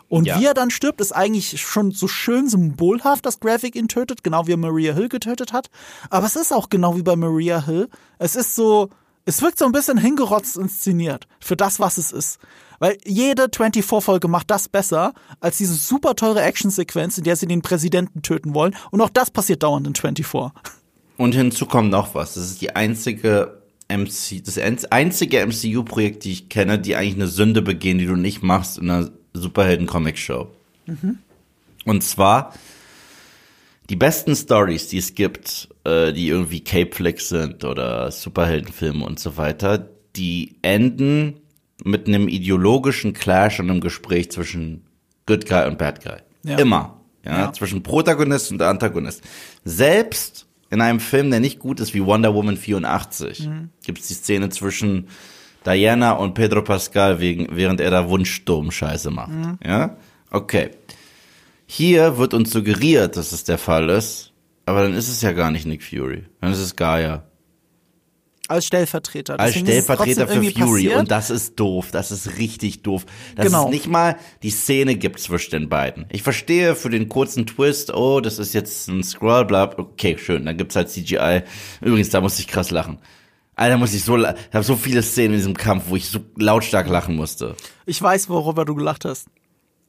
S1: Und ja. wie er dann stirbt, ist eigentlich schon so schön symbolhaft, dass Graphic ihn tötet, genau wie er Maria Hill getötet hat. Aber es ist auch genau wie bei Maria Hill. Es ist so, es wirkt so ein bisschen hingerotzt inszeniert für das, was es ist. Weil jede 24-Folge macht das besser als diese super teure Actionsequenz, in der sie den Präsidenten töten wollen. Und auch das passiert dauernd in 24.
S2: Und hinzu kommt noch was. Das ist die einzige MC, das einzige MCU-Projekt, die ich kenne, die eigentlich eine Sünde begehen, die du nicht machst in einer Superhelden-Comic-Show. Mhm. Und zwar die besten Stories, die es gibt, äh, die irgendwie Cape Flicks sind oder Superheldenfilme und so weiter, die enden mit einem ideologischen Clash und einem Gespräch zwischen Good Guy und Bad Guy. Ja. Immer. Ja, ja, zwischen Protagonist und Antagonist. Selbst in einem Film, der nicht gut ist wie Wonder Woman 84, mhm. gibt es die Szene zwischen Diana und Pedro Pascal, wegen, während er da Wunschsturm-Scheiße macht. Mhm. Ja? Okay. Hier wird uns suggeriert, dass es der Fall ist, aber dann ist es ja gar nicht Nick Fury. Dann ist es Gaia.
S1: Als Stellvertreter.
S2: Als Stellvertreter für Fury. Passiert. Und das ist doof. Das ist richtig doof. Dass genau. es nicht mal die Szene gibt zwischen den beiden. Ich verstehe für den kurzen Twist, oh, das ist jetzt ein Scroll, bla, okay, schön. Dann gibt's halt CGI. Übrigens, da musste ich krass lachen. Alter, muss ich so, ich habe so viele Szenen in diesem Kampf, wo ich so lautstark lachen musste.
S1: Ich weiß, worüber du gelacht hast.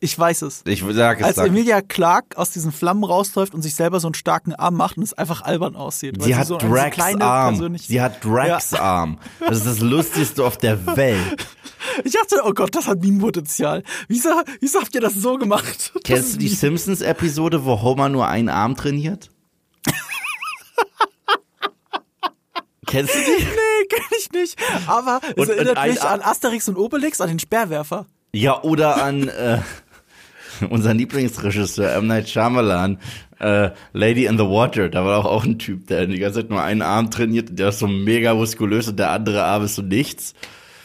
S1: Ich weiß es.
S2: Ich sag es.
S1: Als sag. Emilia Clark aus diesen Flammen rausläuft und sich selber so einen starken Arm macht und es einfach albern aussieht.
S2: Sie hat so Drax so Arm. Sie hat Drax ja. Arm. Das ist das Lustigste auf der Welt.
S1: Ich dachte, oh Gott, das hat Meme-Potenzial. Wieso, wieso habt ihr das so gemacht?
S2: Kennst du die Simpsons-Episode, wo Homer nur einen Arm trainiert? Kennst du die?
S1: Nee, kenn ich nicht. Aber es erinnert mich an Asterix und Obelix, an den Speerwerfer.
S2: Ja, oder an äh, unser Lieblingsregisseur M. Night Shyamalan, äh, Lady in the Water. Da war auch, auch ein Typ, der die ganze Zeit nur einen Arm trainiert, der ist so mega muskulös und der andere Arm ist so nichts.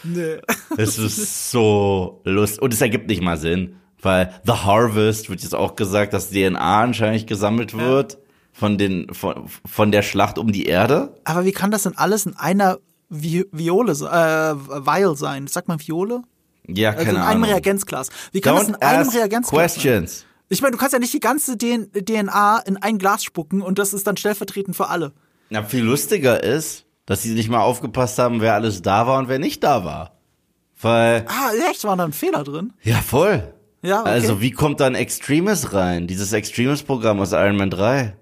S2: Nee. Es ist so lustig. Und es ergibt nicht mal Sinn, weil The Harvest wird jetzt auch gesagt, dass DNA anscheinend gesammelt wird. Ja von den von, von der Schlacht um die Erde.
S1: Aber wie kann das denn alles in einer Vi Viole, äh, Vial sein? Sagt man Viole?
S2: Ja,
S1: also
S2: keine
S1: in
S2: Ahnung.
S1: einem Reagenzglas. Wie kann
S2: Don't
S1: das in einem Reagenzglas
S2: questions.
S1: sein? Ich meine, du kannst ja nicht die ganze DN DNA in ein Glas spucken und das ist dann stellvertretend für alle.
S2: Ja, viel lustiger ist, dass sie nicht mal aufgepasst haben, wer alles da war und wer nicht da war. Weil,
S1: Ah, echt? War da ein Fehler drin?
S2: ja voll.
S1: Ja, okay.
S2: Also wie kommt dann Extremis rein? Dieses Extremis-Programm aus Iron Man 3.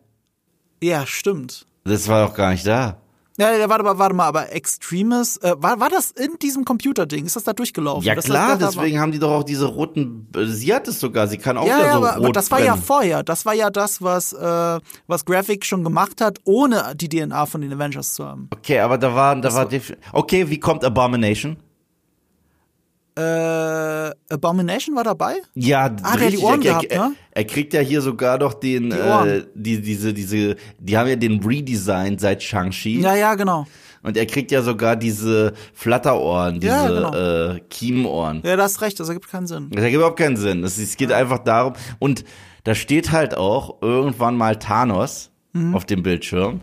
S1: Ja, stimmt.
S2: Das war doch gar nicht da.
S1: Ja, ja, warte mal, warte mal, aber Extremis, äh, war, war das in diesem Computerding? Ist das da durchgelaufen?
S2: Ja
S1: Das-
S2: klar,
S1: das-
S2: deswegen haben die doch auch diese roten, äh, sie hat es sogar, sie kann auch
S1: Ja,
S2: da
S1: ja,
S2: so
S1: aber,
S2: rot
S1: aber das war ja
S2: brennen.
S1: vorher. Das war ja das, was, äh, was Graphic schon gemacht hat, ohne die DNA von den Avengers zu haben.
S2: Okay, aber da war, da war, defi- okay, wie kommt Abomination?
S1: Äh, Abomination war dabei?
S2: Ja,
S1: Ah,
S2: richtig.
S1: die Ohren
S2: er,
S1: gehabt,
S2: er,
S1: ne?
S2: er kriegt ja hier sogar noch den,
S1: Die
S2: äh, die, diese, diese, die haben ja den Redesign seit Shang-Chi.
S1: Ja, ja, genau.
S2: Und er kriegt ja sogar diese Flatterohren, diese
S1: Ja, genau.
S2: äh, Kiemenohren.
S1: Ja, du hast recht, das ergibt keinen Sinn.
S2: Das ergibt überhaupt keinen Sinn. Es, es geht einfach darum. Und da steht halt auch irgendwann mal Thanos
S1: Mhm.
S2: auf dem Bildschirm.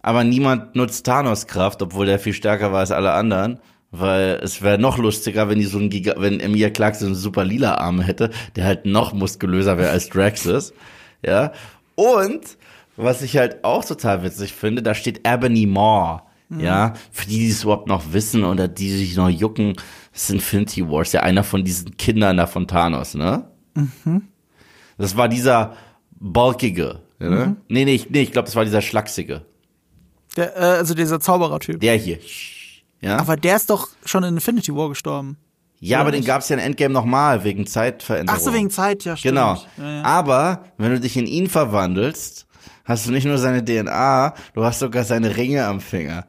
S2: Aber niemand nutzt Thanos Kraft, obwohl der viel stärker war als alle anderen. Weil es wäre noch lustiger, wenn die so ein Giga, wenn Emilia Clarke so einen super lila Arm hätte, der halt noch muskulöser wäre als Draxus. Ja. Und was ich halt auch total witzig finde, da steht Ebony Maw. Ja, für die, die es überhaupt noch wissen oder die sich noch jucken, das ist Infinity Wars, ja einer von diesen Kindern da von Thanos, ne? Das war dieser bulkige, ne? Nee, nee, ich, nee, ich glaube, das war dieser schlachsige.
S1: Der, äh, also dieser Zauberer-Typ.
S2: Der hier. Ja,
S1: Aber der ist doch schon in Infinity War gestorben.
S2: ja aber
S1: oder
S2: den
S1: nicht?
S2: gab's ja in Endgame nochmal, wegen Zeitveränderung.
S1: Ach so, wegen Zeit, ja, stimmt.
S2: Genau.
S1: Ja, ja.
S2: Aber wenn du dich in ihn verwandelst, hast du nicht nur seine DNA, du hast sogar seine Ringe am Finger.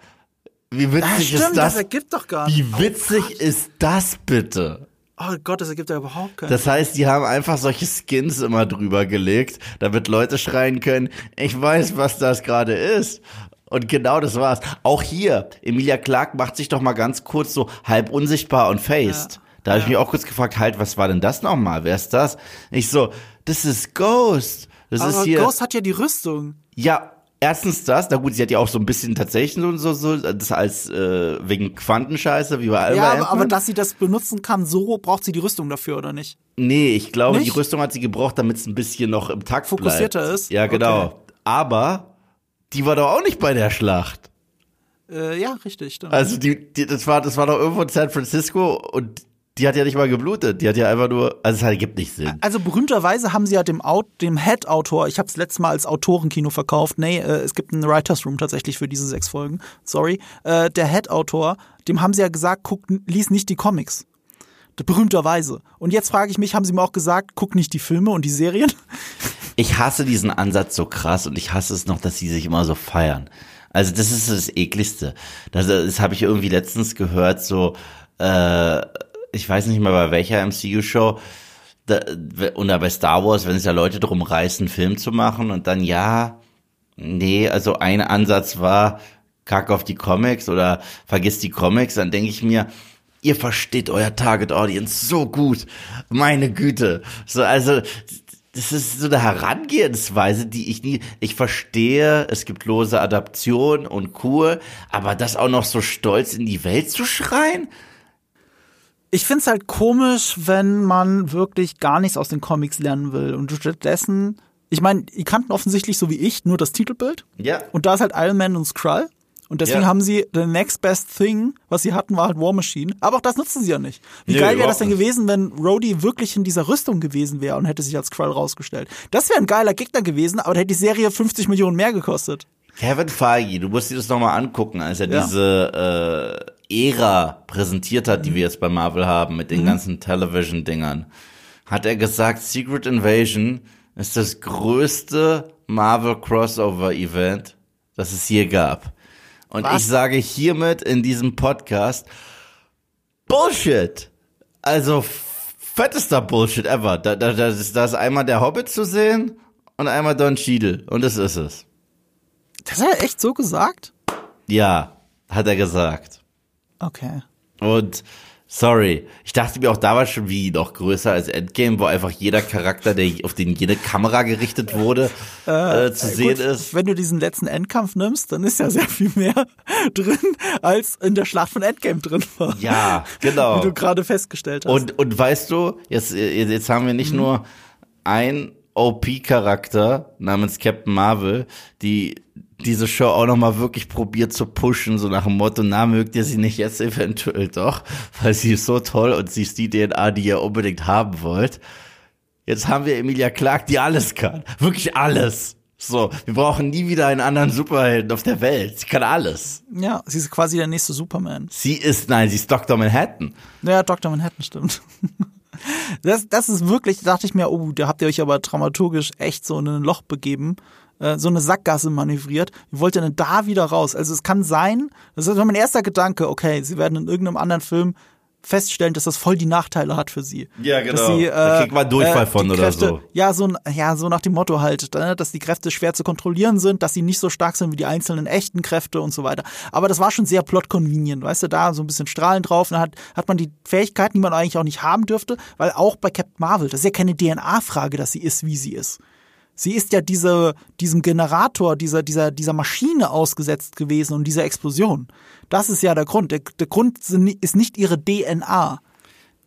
S2: Wie witzig
S1: stimmt,
S2: ist
S1: das
S2: das?
S1: ergibt doch gar nicht.
S2: Wie witzig ist das bitte?
S1: Oh Gott, das ergibt ja überhaupt keinen
S2: Das heißt, die haben einfach solche Skins immer drüber gelegt, damit Leute schreien können, ich weiß, was das gerade ist. Und genau das war's. Auch hier, Emilia Clark macht sich doch mal ganz kurz so halb unsichtbar und faced.
S1: Ja.
S2: Da habe ich mich auch kurz gefragt, halt, was war denn das nochmal? Wer ist das? Ich so, das ist Ghost. Das
S1: Aber
S2: ist hier.
S1: Ghost hat ja die Rüstung.
S2: Ja, erstens das, na gut, sie hat ja auch so ein bisschen tatsächlich so, so, so das als äh, wegen Quantenscheiße, wie bei
S1: Ja,
S2: Albert
S1: aber, aber dass sie das benutzen kann, so braucht sie die Rüstung dafür, oder nicht?
S2: Nee, ich glaube,
S1: Nicht?
S2: die Rüstung hat sie gebraucht, damit es ein bisschen noch im Takt
S1: Fokussierter
S2: bleibt.
S1: ist?
S2: Ja, genau.
S1: Okay.
S2: Aber die war doch auch nicht bei der Schlacht.
S1: Äh, ja, richtig, stimmt.
S2: Also die, die das war das war doch irgendwo in San Francisco und die hat ja nicht mal geblutet. Die hat ja einfach nur, also es halt gibt nicht Sinn.
S1: Also berühmterweise haben sie ja dem, Aut dem Head-Autor, ich habe es letztes Mal als Autorenkino verkauft, nee, äh, es gibt einen Writers Room tatsächlich für diese sechs Folgen, sorry. Äh, der Head-Autor, dem haben sie ja gesagt, guck, lies nicht die Comics. Berühmterweise. Und jetzt frage ich mich, haben sie mir auch gesagt, guck nicht die Filme und die Serien?
S2: Ich hasse diesen Ansatz so krass und ich hasse es noch, dass sie sich immer so feiern. Also das ist das ekligste. Das, das habe ich irgendwie letztens gehört, so äh, ich weiß nicht mehr bei welcher MCU-Show oder bei Star Wars, wenn es ja Leute drum reißen, einen Film zu machen und dann ja, nee, also ein Ansatz war, kack auf die Comics oder vergiss die Comics, dann denke ich mir, ihr versteht euer Target Audience so gut. Meine Güte. So, also, das ist so eine Herangehensweise, die ich nie, ich verstehe, es gibt lose Adaption und cool, aber das auch noch so stolz in die Welt zu schreien?
S1: Ich find's halt komisch, wenn man wirklich gar nichts aus den Comics lernen will und stattdessen, ich meine, die kannten offensichtlich so wie ich nur das Titelbild
S2: Ja.
S1: und da ist halt Iron Man und Skrull und deswegen
S2: Ja.
S1: haben sie the next best thing, was sie hatten, war halt War Machine, aber auch das nutzen sie ja nicht. Wie
S2: Nee,
S1: geil wäre das denn gewesen, wenn Rhodey wirklich in dieser Rüstung gewesen wäre und hätte sich als Skrull rausgestellt? Das wäre ein geiler Gegner gewesen, aber da hätte die Serie 50 Millionen mehr gekostet.
S2: Kevin Feige, du musst dir das nochmal angucken, als er
S1: Ja.
S2: diese äh, Ära präsentiert hat, die
S1: Mhm.
S2: wir jetzt bei Marvel haben, mit den ganzen Television-Dingern, hat er gesagt, Secret Invasion ist das größte Marvel Crossover-Event, das es je gab. Und
S1: Was?
S2: ich sage hiermit in diesem Podcast, Bullshit! Also fettester Bullshit ever. Da, da, da, ist, da ist einmal der Hobbit zu sehen und einmal Don Cheadle. Und das ist es.
S1: Das hat er echt so gesagt?
S2: Ja, hat er gesagt.
S1: Okay.
S2: Und sorry, ich dachte mir auch da war schon wie noch größer als Endgame, wo einfach jeder Charakter, der auf den jede Kamera gerichtet wurde, äh, zu sehen
S1: Gut,
S2: ist.
S1: Wenn du diesen letzten Endkampf nimmst, dann ist ja sehr viel mehr drin, als in der Schlacht von Endgame drin war.
S2: Ja, genau.
S1: Wie du gerade festgestellt hast.
S2: Und, und weißt du, jetzt, jetzt haben wir nicht
S1: Mhm.
S2: nur ein OP-Charakter namens Captain Marvel, die diese Show auch nochmal wirklich probiert zu pushen, so nach dem Motto, na, mögt ihr sie nicht jetzt eventuell doch, weil sie ist so toll und sie ist die DNA, die ihr unbedingt haben wollt. Jetzt haben wir Emilia Clark, die alles kann. Wirklich alles. So, wir brauchen nie wieder einen anderen Superhelden auf der Welt. Sie kann alles.
S1: Ja, sie ist quasi der nächste Superman.
S2: Sie ist, nein, sie ist Dr. Manhattan.
S1: Ja, Dr. Manhattan stimmt. Das, das ist wirklich, dachte ich mir, oh, da habt ihr euch aber dramaturgisch echt so in ein Loch begeben, äh, so eine Sackgasse manövriert. Wie wollt ihr denn da wieder raus? Also es kann sein, das ist mein erster Gedanke, okay, sie werden in irgendeinem anderen Film feststellen, dass das voll die Nachteile hat für sie.
S2: Ja, genau.
S1: Dass sie, äh,
S2: da kriegt man Durchfall
S1: äh,
S2: von oder
S1: Kräfte,
S2: so.
S1: Ja, so, ja, so nach dem Motto halt, ne, dass die Kräfte schwer zu kontrollieren sind, dass sie nicht so stark sind wie die einzelnen echten Kräfte und so weiter. Aber das war schon sehr plot-convenient, weißt du, da so ein bisschen Strahlen drauf, dann hat, hat man die Fähigkeiten, die man eigentlich auch nicht haben dürfte, weil auch bei Captain Marvel, das ist ja keine DNA-Frage, dass sie ist, wie sie ist. Sie ist ja diese, diesem Generator, dieser, dieser, dieser Maschine ausgesetzt gewesen und dieser Explosion. Das ist ja der Grund. Der, der Grund ist nicht ihre DNA.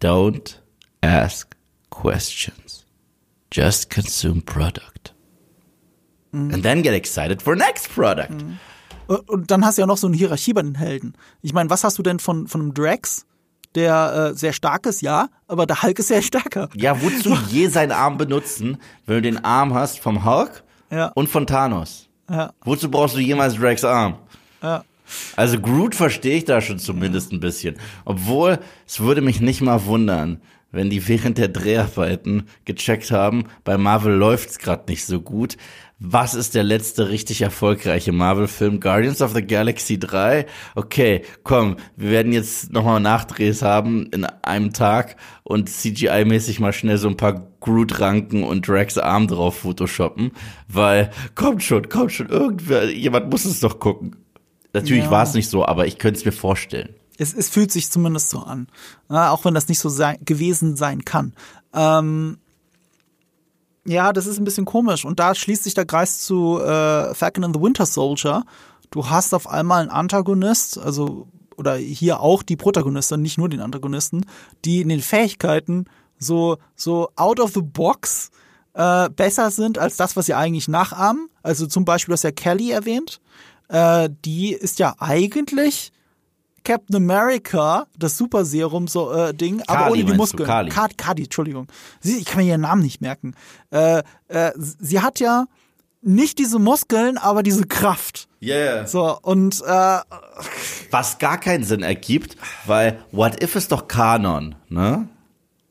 S2: Don't ask questions. Just consume product. And then get excited for next product.
S1: Und und dann hast du ja noch so eine Hierarchie bei den Helden. Ich meine, was hast du denn von, von einem Drax, der äh, sehr stark ist, ja, aber der Hulk ist sehr stärker.
S2: Ja, wozu je seinen Arm benutzen, wenn du den Arm hast vom Hulk
S1: Ja.
S2: und von Thanos?
S1: Ja,
S2: Wozu brauchst du jemals Drax Arm?
S1: ja.
S2: Also Groot verstehe ich da schon zumindest ein bisschen. Obwohl, es würde mich nicht mal wundern, wenn die während der Dreharbeiten gecheckt haben, bei Marvel läuft's grad nicht so gut. Was ist der letzte richtig erfolgreiche Marvel-Film? Guardians of the Galaxy 3? Okay, komm, wir werden jetzt nochmal Nachdrehs haben in einem Tag und CGI-mäßig mal schnell so ein paar Groot-Ranken und Drax Arm drauf photoshoppen, weil, kommt schon, kommt schon, irgendwer, jemand muss es doch gucken. Natürlich
S1: Ja.
S2: war es nicht so, aber ich könnte es mir vorstellen.
S1: Es, es fühlt sich zumindest so an. Ja, auch wenn das nicht so sein, gewesen sein kann. Ähm, ja, das ist ein bisschen komisch. Und da schließt sich der Kreis zu äh, Falcon and the Winter Soldier. Du hast auf einmal einen Antagonist, also oder hier auch die Protagonisten, nicht nur den Antagonisten, die in den Fähigkeiten so so out of the box äh, besser sind als das, was sie eigentlich nachahmen. Also zum Beispiel, du hast ja Kelly erwähnt. Äh, die ist ja eigentlich Captain America, das Super Serum so äh, Ding, aber
S2: Kali
S1: ohne die Muskeln.
S2: Kali.
S1: Kali, Kali, Entschuldigung. Sie, ich kann mir ihren Namen nicht merken. Äh, äh, sie hat ja nicht diese Muskeln, aber diese Kraft.
S2: Yeah.
S1: So und äh,
S2: Was gar keinen Sinn ergibt, weil What If ist doch Kanon, ne?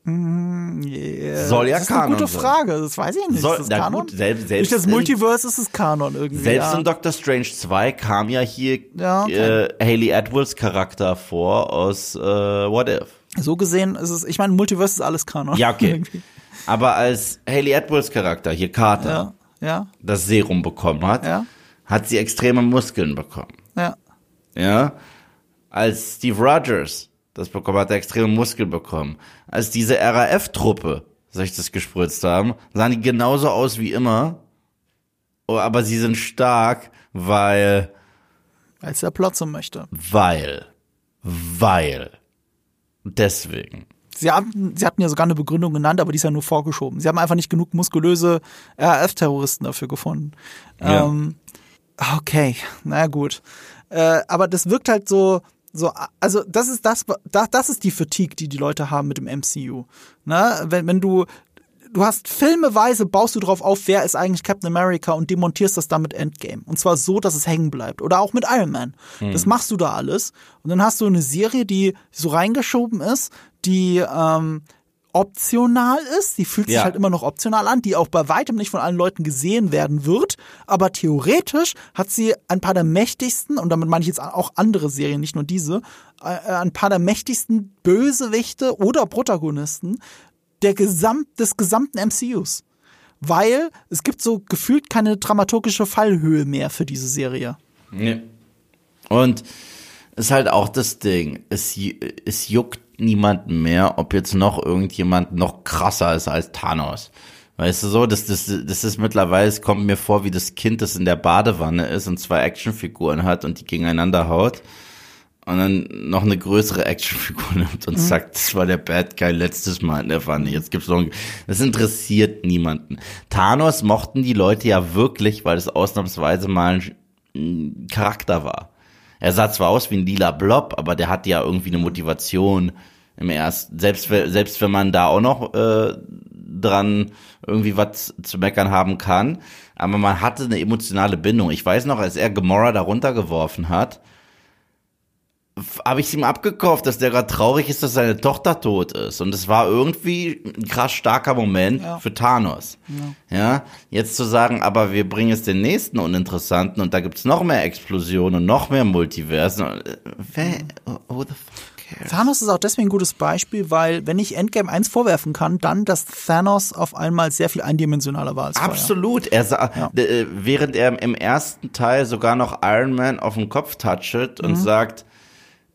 S1: Yeah,
S2: Soll ja
S1: das ist eine
S2: Kanon
S1: gute
S2: sein.
S1: Frage. Das weiß ich nicht.
S2: Soll-
S1: ist das
S2: na
S1: Kanon?
S2: gut, selbst-
S1: Durch
S2: selbst
S1: das
S2: in-
S1: Multiverse ist es Kanon irgendwie.
S2: Selbst
S1: ja.
S2: in Doctor Strange 2 kam ja hier
S1: Ja, okay.
S2: äh, Haley Atwells Charakter vor aus äh, What If.
S1: so gesehen ist es. Ich meine, Multiverse ist alles Kanon.
S2: Ja, okay.
S1: Irgendwie.
S2: Aber als Haley Atwells Charakter, hier Carter,
S1: ja, ja,
S2: das Serum bekommen hat,
S1: Ja.
S2: hat sie extreme Muskeln bekommen.
S1: ja.
S2: Ja. Als Steve Rogers das bekommen hat, er extreme Muskeln bekommen. Als diese RAF-Truppe sich das gespritzt haben, sahen die genauso aus wie immer. Oh, aber sie sind stark, weil,
S1: Als Plot so möchte.
S2: weil, weil. Deswegen.
S1: Sie hatten, sie hatten ja sogar eine Begründung genannt, aber die ist ja nur vorgeschoben. Sie haben einfach nicht genug muskulöse RAF-Terroristen dafür gefunden.
S2: Ja.
S1: Ähm, okay, na gut. Äh, aber das wirkt halt so, so, also das ist das, das, ist die Fatigue, die die Leute haben mit dem MCU. Ne? Wenn, wenn du, du hast filmeweise, baust du drauf auf, wer ist eigentlich Captain America und demontierst das dann mit Endgame. Und zwar so, dass es hängen bleibt. Oder auch mit Iron Man. Das machst du da alles. Und dann hast du eine Serie, die so reingeschoben ist, die ähm, optional ist. Die fühlt sich
S2: Ja.
S1: halt immer noch optional an, die auch bei weitem nicht von allen Leuten gesehen werden wird. Aber theoretisch hat sie ein paar der mächtigsten, und damit meine ich jetzt auch andere Serien, nicht nur diese, äh, ein paar der mächtigsten Bösewichte oder Protagonisten der Gesamt, des gesamten MCUs. Weil es gibt so gefühlt keine dramaturgische Fallhöhe mehr für diese Serie.
S2: Nee. Und ist halt auch das Ding. Es, es juckt niemanden mehr, ob jetzt noch irgendjemand noch krasser ist als Thanos. Weißt du so, das, das, das ist mittlerweile, es kommt mir vor, wie das Kind, das in der Badewanne ist und zwei Actionfiguren hat und die gegeneinander haut. und dann noch eine größere Actionfigur nimmt und mhm. sagt, das war der Bad Guy letztes Mal in der Pfanne. Jetzt gibt's noch, ein, das interessiert niemanden. Thanos mochten die Leute ja wirklich, weil es ausnahmsweise mal ein Charakter war. Er sah zwar aus wie ein lila Blob, aber der hatte ja irgendwie eine Motivation im ersten. Selbst, selbst wenn man da auch noch äh, dran irgendwie was zu meckern haben kann, aber man hatte eine emotionale Bindung. Ich weiß noch, als er Gamora da runtergeworfen hat, habe ich es ihm abgekauft, dass der gerade traurig ist, dass seine Tochter tot ist. Und es war irgendwie ein krass starker Moment ja. für Thanos. Ja. ja. jetzt zu sagen, aber wir bringen jetzt den nächsten Uninteressanten und da gibt's noch mehr Explosionen und noch mehr Multiversen. Äh, wer,
S1: who the fuck cares? Thanos ist auch deswegen ein gutes Beispiel, weil wenn ich Endgame 1 vorwerfen kann, dann, dass Thanos auf einmal sehr viel eindimensionaler war als
S2: Absolut. Vorher. Er sah, ja. äh, während er im ersten Teil sogar noch Iron Man auf den Kopf touchet und mhm. sagt,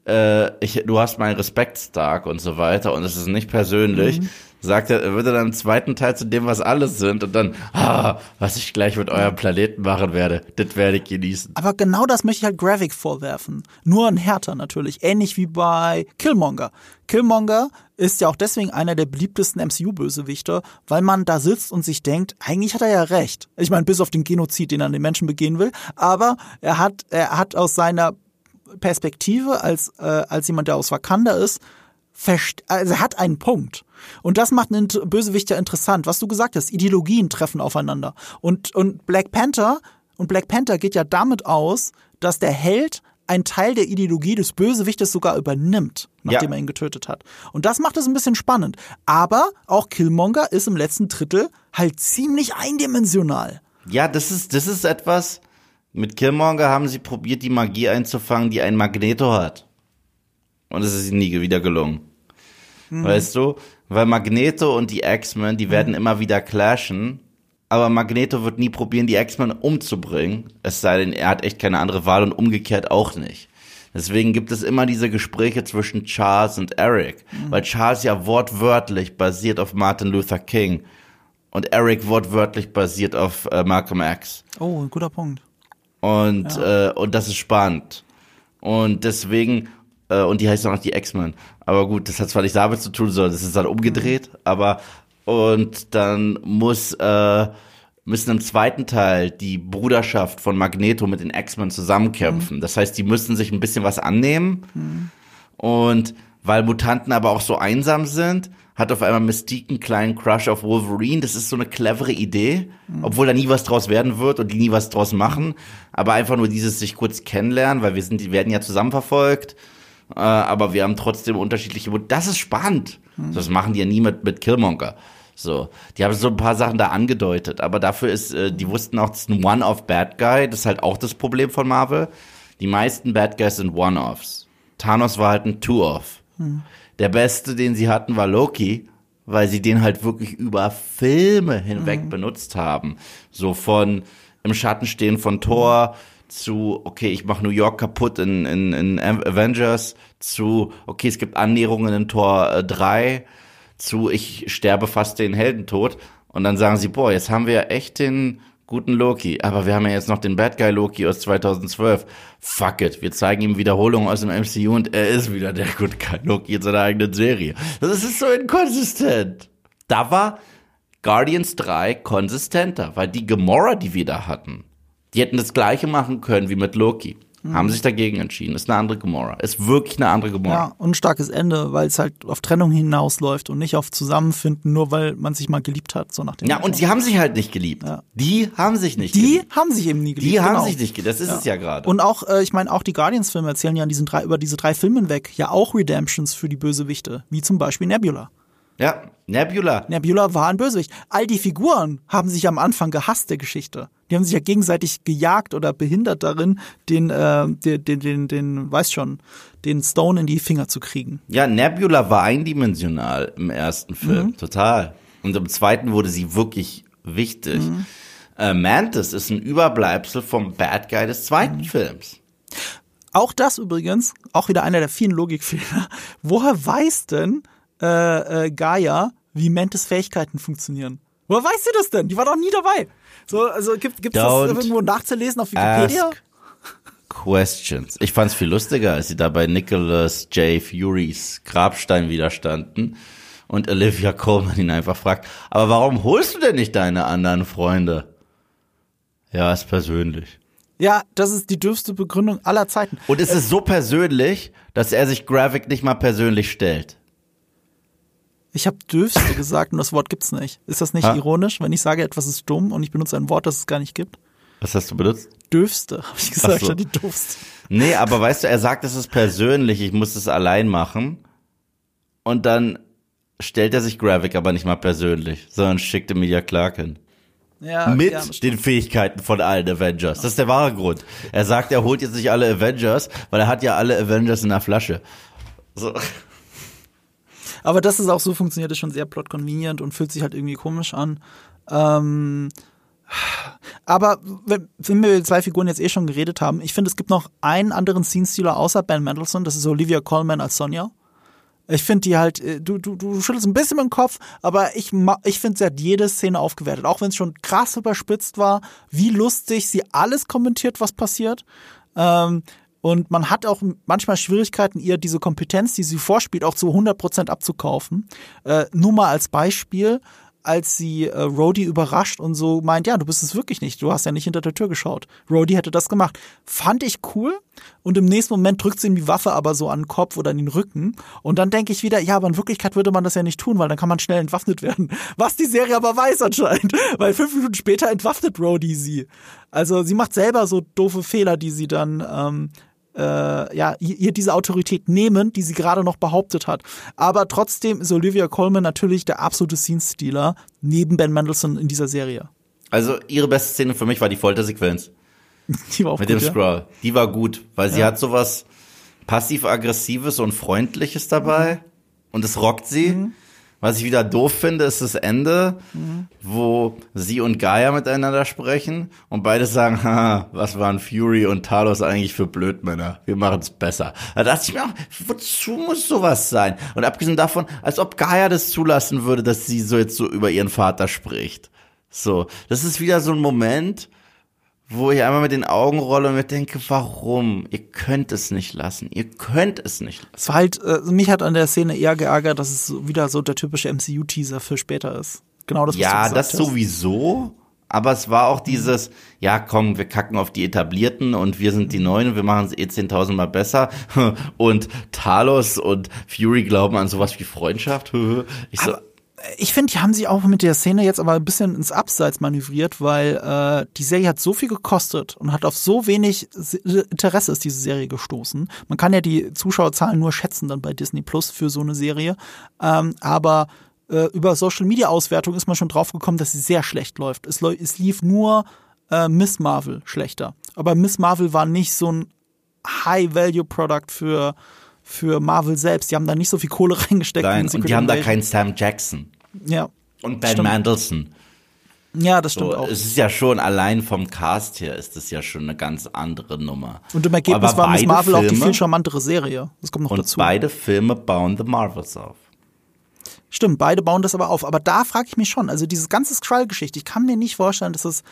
S2: äh, ich, du hast meinen Respekt stark und so weiter und es ist nicht persönlich, mhm. sagt er, würde dann im zweiten Teil zu dem, was alles sind und dann, ah, was ich gleich mit eurem Planeten machen werde, das werde ich genießen.
S1: Aber genau das möchte ich halt Gravik vorwerfen. Nur ein härter natürlich, ähnlich wie bei Killmonger. Killmonger ist ja auch deswegen einer der beliebtesten MCU-Bösewichter, weil man da sitzt und sich denkt, eigentlich hat er ja recht. Ich meine, bis auf den Genozid, den er an den Menschen begehen will, aber er hat, er hat aus seiner Perspektive als, äh, als jemand, der aus Wakanda ist, also hat einen Punkt. Und das macht einen Bösewicht ja interessant. Was du gesagt hast, Ideologien treffen aufeinander. Und, und Black Panther, und Black Panther geht ja damit aus, dass der Held einen Teil der Ideologie des Bösewichtes sogar übernimmt, nachdem ja. er ihn getötet hat. Und das macht es ein bisschen spannend. Aber auch Killmonger ist im letzten Drittel halt ziemlich eindimensional.
S2: Ja, das ist, das ist etwas, mit Killmonger haben sie probiert, die Magie einzufangen, die ein Magneto hat. Und es ist ihnen nie wieder gelungen. Mhm. Weißt du? Weil Magneto und die X-Men, die mhm. werden immer wieder clashen. Aber Magneto wird nie probieren, die X-Men umzubringen. Es sei denn, er hat echt keine andere Wahl und umgekehrt auch nicht. Deswegen gibt es immer diese Gespräche zwischen Charles und Eric. Mhm. Weil Charles ja wortwörtlich basiert auf Martin Luther King. Und Eric wortwörtlich basiert auf äh, Malcolm X.
S1: Oh, ein guter Punkt.
S2: Und, ja. äh, und das ist spannend. Und deswegen, äh, und die heißt auch noch die X-Men. Aber gut, das hat zwar nicht damit zu tun, sondern das ist dann umgedreht, mhm. aber und dann muss äh, müssen im zweiten Teil die Bruderschaft von Magneto mit den X-Men zusammenkämpfen. Mhm. Das heißt, die müssen sich ein bisschen was annehmen. Mhm. Und weil Mutanten aber auch so einsam sind, hat auf einmal Mystique einen kleinen Crush auf Wolverine. Das ist so eine clevere Idee, obwohl da nie was draus werden wird und die nie was draus machen. Aber einfach nur dieses sich kurz kennenlernen, weil wir sind, die werden ja zusammen verfolgt. Äh, aber wir haben trotzdem unterschiedliche. Das ist spannend. Mhm. Das machen die ja nie mit, mit Killmonger. So, die haben so ein paar Sachen da angedeutet, aber dafür ist, äh, die wussten auch, das ist ein One-Off Bad Guy. Das ist halt auch das Problem von Marvel. Die meisten Bad Guys sind One-Offs. Thanos war halt ein Two-Off. Mhm. Der beste, den sie hatten, war Loki, weil sie den halt wirklich über Filme hinweg mhm. benutzt haben. So von im Schatten stehen von Thor zu, okay, ich mache New York kaputt in, in, in Avengers, zu, okay, es gibt Annäherungen in Tor äh, 3, zu, ich sterbe fast den Heldentod. Und dann sagen sie, boah, jetzt haben wir ja echt den guten Loki. Aber wir haben ja jetzt noch den Bad Guy Loki aus 2012. Fuck it, wir zeigen ihm Wiederholungen aus dem MCU und er ist wieder der Good Guy Loki in seiner eigenen Serie. Das ist so inkonsistent. Da war Guardians 3 konsistenter, weil die Gamora, die wir da hatten, die hätten das gleiche machen können wie mit Loki. Mhm. Haben sich dagegen entschieden. Ist eine andere Gamora. Ist wirklich eine andere Gamora. Ja,
S1: und ein starkes Ende, weil es halt auf Trennung hinausläuft und nicht auf Zusammenfinden, nur weil man sich mal geliebt hat, so nach dem
S2: Ja, Motto. und sie haben sich halt nicht geliebt. Ja. Die haben sich nicht
S1: Die geliebt. haben sich eben nie geliebt.
S2: Die genau. haben sich nicht geliebt. Das ist ja. es ja gerade.
S1: Und auch, äh, ich meine, auch die Guardians-Filme erzählen ja an diesen drei, über diese drei Filme hinweg ja auch Redemptions für die Bösewichte, wie zum Beispiel Nebula.
S2: Ja, Nebula.
S1: Nebula war ein Bösewicht. All die Figuren haben sich am Anfang gehasst der Geschichte. Die haben sich ja gegenseitig gejagt oder behindert darin, den, äh, den, den, den, den, weiß schon, den Stone in die Finger zu kriegen.
S2: Ja, Nebula war eindimensional im ersten Film, mhm. total. Und im zweiten wurde sie wirklich wichtig. Mhm. Äh, Mantis ist ein Überbleibsel vom Bad Guy des zweiten mhm. Films.
S1: Auch das übrigens, auch wieder einer der vielen Logikfehler. Woher weiß denn äh, äh, Gaia, wie Mentes Fähigkeiten funktionieren. Woher weißt du das denn? Die war doch nie dabei. So, also gibt es das irgendwo nachzulesen auf Wikipedia?
S2: questions. Ich fand's viel lustiger, als sie da bei Nicholas J. Furys Grabstein widerstanden und Olivia Colman ihn einfach fragt, aber warum holst du denn nicht deine anderen Freunde? Ja, ist persönlich.
S1: Ja, das ist die dürfste Begründung aller Zeiten.
S2: Und es ist so persönlich, dass er sich Graphic nicht mal persönlich stellt.
S1: Ich habe dürfste gesagt und das Wort gibt's nicht. Ist das nicht
S2: Ha?
S1: ironisch, wenn ich sage, etwas ist dumm und ich benutze ein Wort, das es gar nicht gibt?
S2: Was hast du benutzt?
S1: Dürfste, habe ich gesagt,
S2: so.
S1: die dürfste.
S2: Nee, aber weißt du, er sagt, es ist persönlich, ich muss es allein machen. Und dann stellt er sich Graphic aber nicht mal persönlich, sondern schickt Emilia Clarke hin.
S1: Ja,
S2: Mit
S1: ja,
S2: den Fähigkeiten von allen Avengers. Das ist der wahre Grund. Er sagt, er holt jetzt nicht alle Avengers, weil er hat ja alle Avengers in der Flasche. So.
S1: Aber dass es auch so funktioniert, ist schon sehr plot-convenient und fühlt sich halt irgendwie komisch an. Ähm, aber wenn, wenn wir über zwei Figuren jetzt eh schon geredet haben, ich finde, es gibt noch einen anderen Scene-Stealer außer Ben Mendelsohn, das ist Olivia Colman als Sonja. Ich finde die halt, äh, du, du, du schüttelst ein bisschen mit dem Kopf, aber ich, ich finde, sie hat jede Szene aufgewertet. Auch wenn es schon krass überspitzt war, wie lustig sie alles kommentiert, was passiert. Ähm, und man hat auch manchmal Schwierigkeiten, ihr diese Kompetenz, die sie vorspielt, auch zu 100% abzukaufen. Äh, nur mal als Beispiel, als sie äh, Rhodey überrascht und so meint, ja, du bist es wirklich nicht, du hast ja nicht hinter der Tür geschaut. Rhodey hätte das gemacht. Fand ich cool und im nächsten Moment drückt sie ihm die Waffe aber so an den Kopf oder an den Rücken und dann denke ich wieder, ja, aber in Wirklichkeit würde man das ja nicht tun, weil dann kann man schnell entwaffnet werden. Was die Serie aber weiß anscheinend, weil fünf Minuten später entwaffnet Rhodey sie. Also sie macht selber so doofe Fehler, die sie dann ähm, äh, ja, ihr diese Autorität nehmen, die sie gerade noch behauptet hat. Aber trotzdem ist Olivia Colman natürlich der absolute Scene-Stealer neben Ben Mendelsohn in dieser Serie.
S2: Also ihre beste Szene für mich war die Foltersequenz
S1: Die war auch
S2: mit
S1: gut,
S2: dem
S1: ja?
S2: Scroll. Die war gut, weil sie
S1: Ja.
S2: hat sowas passiv-aggressives und freundliches dabei und es rockt sie.
S1: Mhm.
S2: Was ich wieder doof finde, ist das Ende, wo sie und Gaia miteinander sprechen und beide sagen, haha, was waren Fury und Talos eigentlich für Blödmänner? Wir machen es besser. Da dachte ich mir auch, wozu muss sowas sein? Und abgesehen davon, als ob Gaia das zulassen würde, dass sie so jetzt so über ihren Vater spricht. So, das ist wieder so ein Moment, wo ich einmal mit den Augen rolle und mir denke, warum? Ihr könnt es nicht lassen. Ihr könnt es nicht lassen.
S1: Es war halt, äh, mich hat an der Szene eher geärgert, dass es wieder so der typische MCU-Teaser für später ist. Genau das, was du
S2: Ja,
S1: gesagt
S2: das
S1: hast.
S2: sowieso. Aber es war auch dieses, ja komm, wir kacken auf die Etablierten und wir sind die Neuen und wir machen es eh 10.000 Mal besser. Und Talos und Fury glauben an sowas wie Freundschaft. Ich so,
S1: Ich finde, die haben sich auch mit der Szene jetzt aber ein bisschen ins Abseits manövriert, weil äh, die Serie hat so viel gekostet und hat auf so wenig Se- Interesse ist diese Serie gestoßen. Man kann ja die Zuschauerzahlen nur schätzen dann bei Disney Plus für so eine Serie. Ähm, aber äh, über Social Media Auswertung ist man schon drauf gekommen, dass sie sehr schlecht läuft. Es, es lief nur äh, Miss Marvel schlechter. Aber Miss Marvel war nicht so ein High-Value-Product für, für Marvel selbst. Die haben da nicht so viel Kohle reingesteckt.
S2: nein,
S1: in
S2: und die haben da keinen Sam Jackson.
S1: Ja.
S2: Und Ben
S1: Stimmt.
S2: Mandelson.
S1: Ja, das stimmt
S2: So,
S1: auch.
S2: es ist ja schon allein vom Cast her ist es ja schon eine ganz andere Nummer.
S1: Und im Ergebnis
S2: Aber
S1: war Miss Marvel auch die
S2: Filme-
S1: viel charmantere Serie. Das kommt noch
S2: Und
S1: dazu.
S2: beide Filme bauen The Marvels auf.
S1: Stimmt, beide bauen das aber auf. Aber da frage ich mich schon, also diese ganze Skrull-Geschichte, ich kann mir nicht vorstellen, dass es,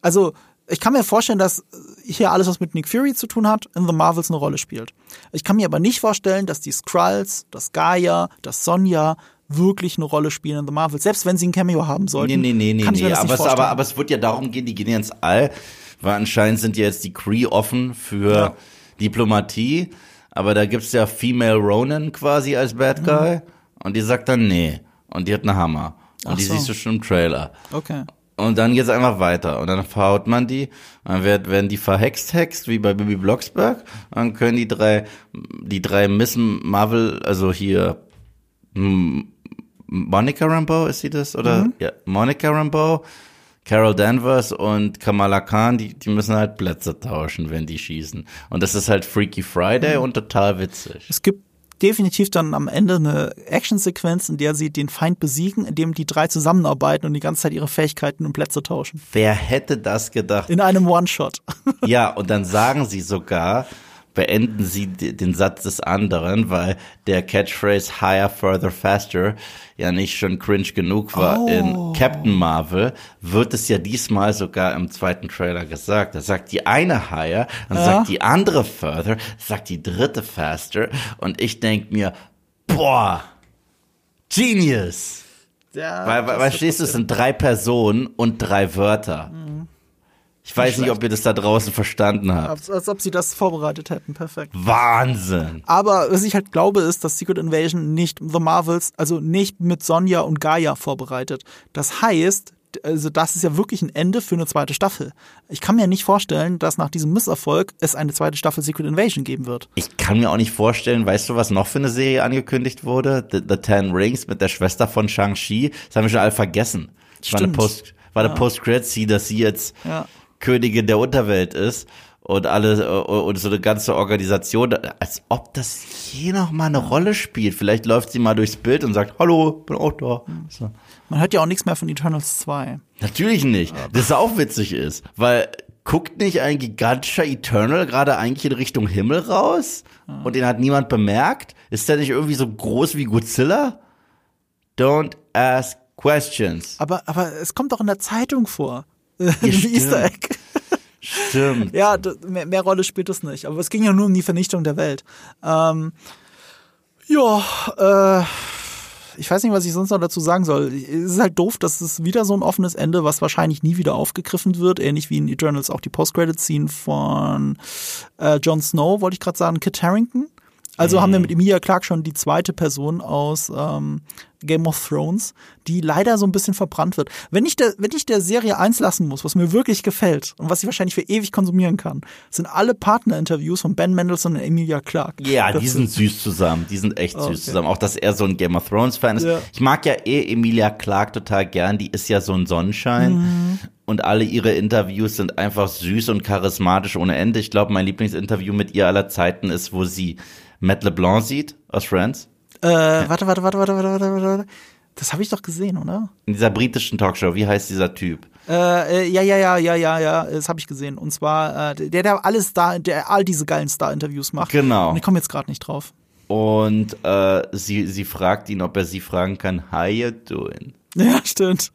S1: also ich kann mir vorstellen, dass hier alles, was mit Nick Fury zu tun hat, in The Marvels eine Rolle spielt. Ich kann mir aber nicht vorstellen, dass die Skrulls, das Gaia, das Sonja wirklich eine Rolle spielen in The Marvels, selbst wenn sie ein Cameo haben sollten.
S2: Nee, nee, nee, nee,
S1: kann
S2: nee.
S1: das
S2: Aber es, aber, aber es wird ja darum gehen, die gehen ja ins All, weil anscheinend sind ja jetzt die Kree offen für
S1: Ja.
S2: Diplomatie. Aber da gibt's ja Female Ronan quasi als Bad Guy. Und die sagt dann nee. Und die hat einen Hammer. Und
S1: Ach
S2: die
S1: so.
S2: siehst du schon im Trailer.
S1: Okay.
S2: Und dann geht's einfach weiter. Und dann verhaut man die. Dann wird, werden die verhext, hext, wie bei Bibi Blocksberg. Dann können die drei, die drei Miss Marvel, also hier, Monica Rambeau, ist sie das? Oder? Ja, Monica Rambeau, Carol Danvers und Kamala Khan, die, die müssen halt Plätze tauschen, wenn die schießen. Und das ist halt Freaky Friday und total witzig.
S1: Es gibt definitiv dann am Ende eine Actionsequenz, in der sie den Feind besiegen, indem die drei zusammenarbeiten und die ganze Zeit ihre Fähigkeiten und Plätze tauschen.
S2: Wer hätte das gedacht?
S1: In einem One-Shot.
S2: Ja, und dann sagen sie sogar, beenden sie den Satz des anderen, weil der Catchphrase higher, further, faster ja nicht schon cringe genug war
S1: Oh.
S2: in Captain Marvel, wird es ja diesmal sogar im zweiten Trailer gesagt. Da sagt die eine higher, dann
S1: Ja.
S2: sagt die andere further, sagt die dritte faster und ich denk mir, boah, Genius!
S1: Ja,
S2: Weil, weil,
S1: das
S2: weil
S1: wird
S2: stehst du, es sind drei Personen und drei Wörter. Ich weiß nicht, ob ihr das da draußen verstanden habt.
S1: als, als ob sie das vorbereitet hätten. Perfekt.
S2: Wahnsinn.
S1: Aber was ich halt glaube, ist, dass Secret Invasion nicht The Marvels, also nicht mit Sonja und Gaia vorbereitet. Das heißt, also das ist ja wirklich ein Ende für eine zweite Staffel. Ich kann mir nicht vorstellen, dass nach diesem Misserfolg es eine zweite Staffel Secret Invasion geben wird.
S2: Ich kann mir auch nicht vorstellen, weißt du, was noch für eine Serie angekündigt wurde? The, The Ten Rings mit der Schwester von Shang-Chi. Das haben wir schon alle vergessen. Das war eine
S1: Stimmt.
S2: Post, war eine Post-Credit-Scene, dass sie jetzt
S1: Ja.
S2: Königin der Unterwelt ist und alle äh, und so eine ganze Organisation, als ob das je noch mal eine Rolle spielt. Vielleicht läuft sie mal durchs Bild und sagt, hallo, bin auch da. So.
S1: Man hört ja auch nichts mehr von Eternals 2.
S2: Natürlich nicht. Das auch witzig ist, weil guckt nicht ein gigantischer Eternal gerade eigentlich in Richtung Himmel raus und den hat niemand bemerkt? Ist der nicht irgendwie so groß wie Godzilla? Don't ask questions.
S1: Aber, aber es kommt doch in der Zeitung vor.
S2: Ja.
S1: Easter Egg.
S2: Stimmt.
S1: Ja, mehr, mehr Rolle spielt es nicht. Aber es ging ja nur um die Vernichtung der Welt. Ähm, ja, äh, ich weiß nicht, was ich sonst noch dazu sagen soll. Es ist halt doof, dass es wieder so ein offenes Ende, was wahrscheinlich nie wieder aufgegriffen wird. Ähnlich wie in Eternals auch die Post-Credit-Scene von äh, Jon Snow, wollte ich gerade sagen, Kit Harrington. Also haben wir mit Emilia Clarke schon die zweite Person aus ähm, Game of Thrones, die leider so ein bisschen verbrannt wird. Wenn ich der, wenn ich der Serie eins lassen muss, was mir wirklich gefällt und was ich wahrscheinlich für ewig konsumieren kann, sind alle Partnerinterviews von Ben Mendelsohn und Emilia Clarke.
S2: Ja,
S1: Das
S2: die sind süß zusammen. Die sind echt süß
S1: Okay.
S2: zusammen. Auch, dass er so ein Game of Thrones Fan ist.
S1: Ja.
S2: Ich mag ja eh Emilia Clarke total gern. Die ist ja so ein Sonnenschein.
S1: Mhm.
S2: Und alle ihre Interviews sind einfach süß und charismatisch ohne Ende. Ich glaube, mein Lieblingsinterview mit ihr aller Zeiten ist, wo sie Matt LeBlanc sieht aus Friends.
S1: Äh, warte, warte, warte, warte, warte, warte, warte. Das habe ich doch gesehen, oder?
S2: In dieser britischen Talkshow. Wie heißt dieser Typ?
S1: Äh, äh, ja, ja, ja, ja, ja, ja, das habe ich gesehen. Und zwar äh, der, der alles da, der all diese geilen Star-Interviews macht.
S2: Genau.
S1: Und ich komme jetzt gerade nicht drauf.
S2: Und äh, sie, sie fragt ihn, ob er sie fragen kann, how you doing?
S1: Ja, stimmt.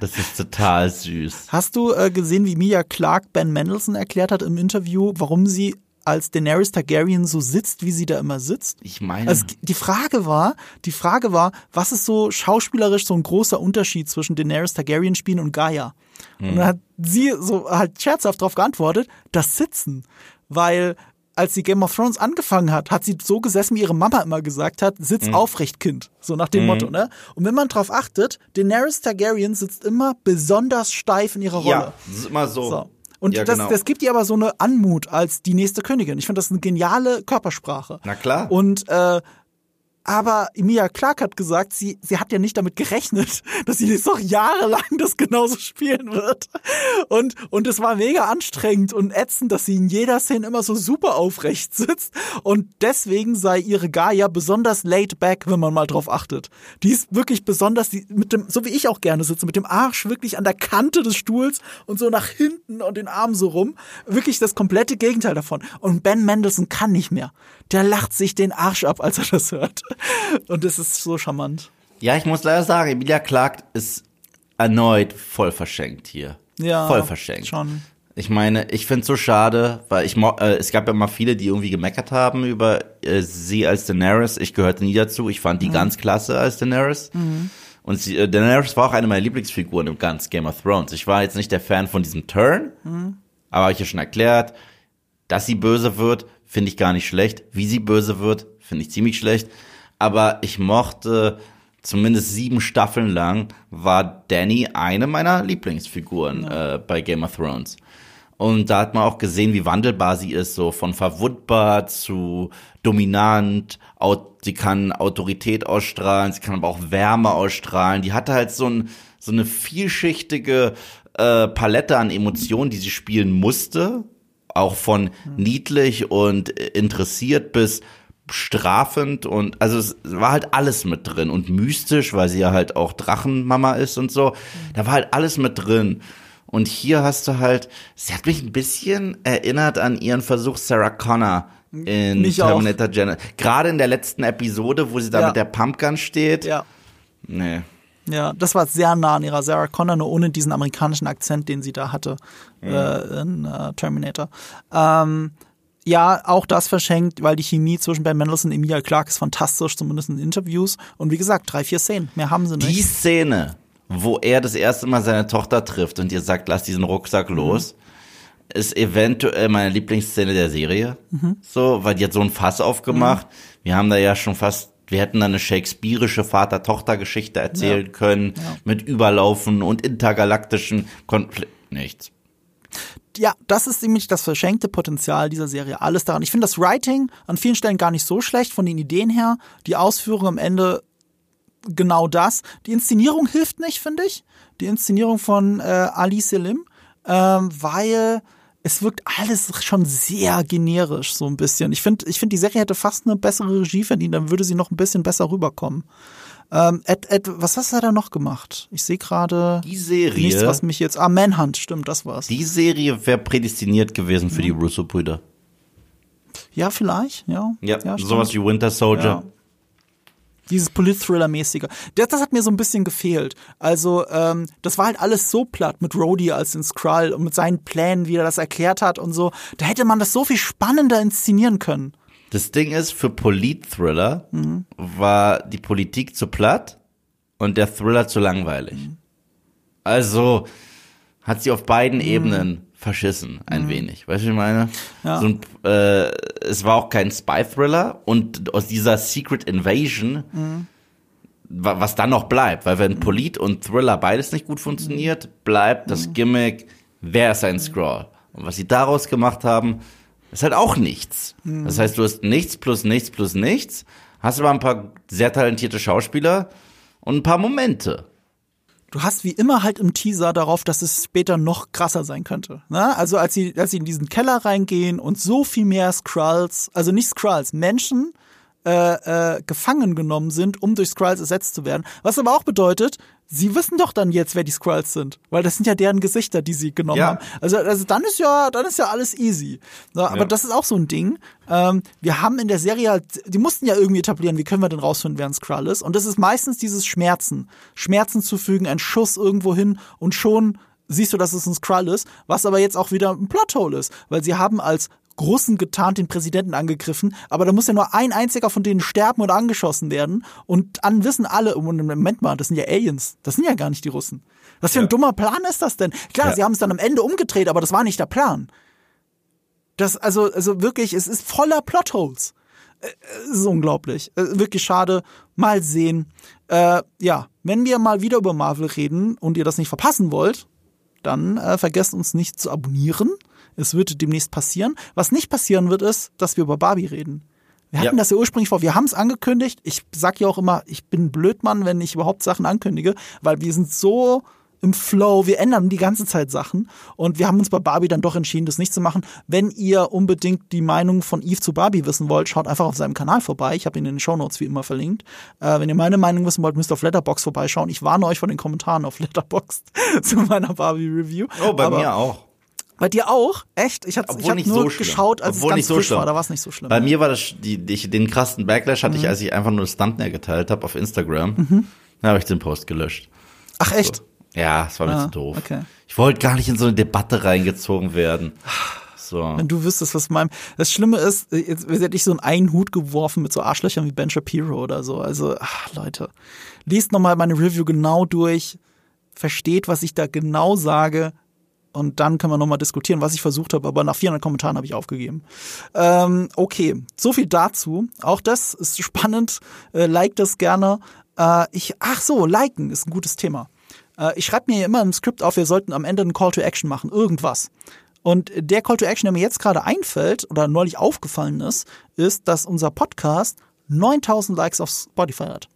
S2: Das ist total süß.
S1: Hast du äh, gesehen, wie Emilia Clarke Ben Mendelssohn erklärt hat im Interview, warum sie als Daenerys Targaryen so sitzt, wie sie da immer sitzt?
S2: Ich meine,
S1: Also die Frage war, die Frage war, was ist so schauspielerisch so ein großer Unterschied zwischen Daenerys Targaryen spielen und Gaia? Und dann hat sie so halt scherzhaft darauf geantwortet, das Sitzen, weil als sie Game of Thrones angefangen hat, hat sie so gesessen, wie ihre Mama immer gesagt hat, sitz aufrecht, Kind. So nach dem Motto, ne? Und wenn man drauf achtet, Daenerys Targaryen sitzt immer besonders steif in ihrer Rolle.
S2: ja, das ist immer so.
S1: So. Und
S2: ja,
S1: das,
S2: genau.
S1: das gibt ihr aber so eine Anmut als die nächste Königin. Ich finde das eine geniale Körpersprache.
S2: Na klar.
S1: Und äh, aber Emilia Clarke hat gesagt, sie, sie hat ja nicht damit gerechnet, dass sie jetzt noch jahrelang das genauso spielen wird. Und, und es war mega anstrengend und ätzend, dass sie in jeder Szene immer so super aufrecht sitzt. Und deswegen sei ihre Gaia besonders laid back, wenn man mal drauf achtet. Die ist wirklich besonders, die, mit dem, so wie ich auch gerne sitze, mit dem Arsch wirklich an der Kante des Stuhls und so nach hinten und den Arm so rum. Wirklich das komplette Gegenteil davon. Und Ben Mendelssohn kann nicht mehr. Der lacht sich den Arsch ab, als er das hört. Und das ist so charmant.
S2: Ja, ich muss leider sagen, Emilia Clarke ist erneut voll verschenkt hier.
S1: Ja.
S2: Voll verschenkt.
S1: Schon.
S2: Ich meine, ich find's so schade, weil ich äh, es gab ja mal viele, die irgendwie gemeckert haben über äh, sie als Daenerys. Ich gehörte nie dazu. Ich fand die ganz klasse als Daenerys. Und sie, äh, Daenerys war auch eine meiner Lieblingsfiguren im ganz Game of Thrones. Ich war jetzt nicht der Fan von diesem Turn, aber habe ich ja schon erklärt, dass sie böse wird, finde ich gar nicht schlecht. Wie sie böse wird, finde ich ziemlich schlecht. Aber ich mochte zumindest sieben Staffeln lang war Danny eine meiner Lieblingsfiguren äh, bei Game of Thrones. Und da hat man auch gesehen, wie wandelbar sie ist, so von verwundbar zu dominant. Sie kann Autorität ausstrahlen, sie kann aber auch Wärme ausstrahlen. Die hatte halt so, ein, so eine vielschichtige äh, Palette an Emotionen, die sie spielen musste. Auch von niedlich und interessiert bis strafend und also es war halt alles mit drin und mystisch, weil sie ja halt auch Drachenmama ist und so. Da war halt alles mit drin. Und hier hast du halt, sie hat mich ein bisschen erinnert an ihren Versuch Sarah Connor in
S1: Mich
S2: Terminator Gen. Gerade in der letzten Episode, wo sie da
S1: Ja.
S2: mit der Pumpgun steht.
S1: Ja.
S2: Nee.
S1: Ja, das war sehr nah an ihrer Sarah Connor, nur ohne diesen amerikanischen Akzent, den sie da hatte äh, in äh, Terminator. Ähm, ja, auch das verschenkt, weil die Chemie zwischen Ben Mendelsohn und Emilia Clarke ist fantastisch, zumindest in Interviews. Und wie gesagt, drei, vier Szenen, mehr haben sie nicht.
S2: Die Szene, wo er das erste Mal seine Tochter trifft und ihr sagt, lass diesen Rucksack
S1: Mhm.
S2: los, ist eventuell meine Lieblingsszene der Serie.
S1: Mhm.
S2: So, weil die hat so ein Fass aufgemacht. Wir haben da ja schon fast, wir hätten da eine shakespearische Vater-Tochter-Geschichte erzählen können, mit Überlaufen und intergalaktischen Konflikten. Nichts.
S1: Ja, das ist nämlich das verschenkte Potenzial dieser Serie. Alles daran. Ich finde das Writing an vielen Stellen gar nicht so schlecht von den Ideen her. Die Ausführung am Ende genau das. Die Inszenierung hilft nicht, finde ich. Die Inszenierung von äh, Ali Selim, ähm, weil es wirkt alles schon sehr generisch, so ein bisschen. Ich finde, ich finde, die Serie hätte fast eine bessere Regie verdient, dann würde sie noch ein bisschen besser rüberkommen. Ähm, Ed, Ed, was hast du da noch gemacht? Ich sehe gerade
S2: Die Serie,
S1: nichts, was mich jetzt. Ah, Manhunt, stimmt, das war's.
S2: die Serie wäre prädestiniert gewesen für die
S1: Mhm.
S2: Russo-Brüder.
S1: Ja, vielleicht, ja.
S2: Ja,
S1: stimmt.
S2: sowas wie Winter Soldier.
S1: Ja. Dieses Polit-Thriller-mäßige. Das, das hat mir so ein bisschen gefehlt. Also, ähm, das war halt alles so platt mit Rhodey als den Skrull und mit seinen Plänen, wie er das erklärt hat und so. Da hätte man das so viel spannender inszenieren können.
S2: Das Ding ist, für Polit-Thriller
S1: Mhm.
S2: war die Politik zu platt und der Thriller zu langweilig.
S1: Mhm.
S2: Also hat sie auf beiden Ebenen verschissen, ein wenig. Weißt du, ich meine?
S1: Mhm. Ja.
S2: So ein, äh, es war auch kein Spy-Thriller und aus dieser Secret Invasion,
S1: Mhm.
S2: wa- was dann noch bleibt, weil wenn Polit und Thriller beides nicht gut funktioniert, bleibt das
S1: Mhm.
S2: Gimmick, wer ist ein Scroll? Und was sie daraus gemacht haben, ist halt auch nichts.
S1: Mhm.
S2: Das heißt, du hast nichts plus nichts plus nichts, hast aber ein paar sehr talentierte Schauspieler und ein paar Momente.
S1: Du hast wie immer halt im Teaser darauf, dass es später noch krasser sein könnte. Ne? Also als sie, als sie in diesen Keller reingehen und so viel mehr Skrulls, also nicht Skrulls, Menschen äh, äh, gefangen genommen sind, um durch Skrulls ersetzt zu werden. Was aber auch bedeutet, sie wissen doch dann jetzt, wer die Skrulls sind, weil das sind ja deren Gesichter, die sie genommen
S2: Ja.
S1: haben. Also, also dann ist ja, dann ist ja alles easy. So, aber
S2: Ja.
S1: das ist auch so ein Ding. Ähm, wir haben in der Serie halt, die mussten ja irgendwie etablieren, wie können wir denn rausfinden, wer ein Skrull ist? Und das ist meistens dieses Schmerzen. Schmerzen zufügen, ein Schuss irgendwo hin und schon siehst du, dass es ein Skrull ist, was aber jetzt auch wieder ein Plothole ist, weil sie haben als Russen getarnt den Präsidenten angegriffen, aber da muss ja nur ein einziger von denen sterben oder angeschossen werden und dann wissen alle, oh, Moment mal, das sind ja Aliens, das sind ja gar nicht die Russen. Was für ein
S2: Ja.
S1: dummer Plan ist das denn? Klar,
S2: Ja.
S1: sie haben es dann am Ende umgedreht, aber das war nicht der Plan. Das, also, also wirklich, es ist voller Plotholes. Äh, Es ist unglaublich. Äh, Wirklich schade. Mal sehen. Äh, ja, wenn wir mal wieder über Marvel reden und ihr das nicht verpassen wollt, dann äh, vergesst uns nicht zu abonnieren. Es wird demnächst passieren. Was nicht passieren wird, ist, dass wir über Barbie reden. Wir hatten
S2: Ja.
S1: das ja ursprünglich vor, wir haben es angekündigt. Ich sag ja auch immer, ich bin ein Blödmann, wenn ich überhaupt Sachen ankündige, weil wir sind so im Flow, wir ändern die ganze Zeit Sachen und wir haben uns bei Barbie dann doch entschieden, das nicht zu machen. Wenn ihr unbedingt die Meinung von Eve zu Barbie wissen wollt, schaut einfach auf seinem Kanal vorbei. Ich habe ihn in den Shownotes wie immer verlinkt. Äh, wenn ihr meine Meinung wissen wollt, müsst ihr auf Letterbox vorbeischauen. Ich warne euch vor den Kommentaren auf Letterbox zu meiner Barbie-Review.
S2: Oh, bei
S1: Aber
S2: mir auch.
S1: Bei dir auch? Echt? Ich, habe
S2: nicht
S1: nur
S2: so
S1: geschaut, als
S2: Obwohl
S1: es ganz
S2: nicht so
S1: frisch
S2: schlimm.
S1: war. Da war es nicht so schlimm.
S2: Bei mir war das, die, die, ich- den krassen Backlash
S1: Mhm.
S2: hatte ich, als ich einfach nur das Thumbnail geteilt habe auf Instagram. Dann habe ich den Post gelöscht.
S1: Ach echt?
S2: Ja, es war mir
S1: Ah,
S2: zu doof.
S1: okay.
S2: Ich wollte gar nicht in so eine Debatte reingezogen werden. So.
S1: Wenn du wüsstest, was mein. Das Schlimme ist, jetzt hätte ich so in einen Hut geworfen mit so Arschlöchern wie Ben Shapiro oder so. Also, ach, Leute, liest nochmal meine Review genau durch, versteht, was ich da genau sage. Und dann können wir nochmal diskutieren, was ich versucht habe, aber nach 400 Kommentaren habe ich aufgegeben. Ähm, okay, so viel dazu. Auch das ist spannend. Äh, like das gerne. Äh, ich, ach so, liken ist ein gutes Thema. Äh, ich schreibe mir immer im Skript auf, wir sollten am Ende einen Call to Action machen, irgendwas. Und der Call to Action, der mir jetzt gerade einfällt oder neulich aufgefallen ist, ist, dass unser Podcast 9000 Likes auf Spotify hat.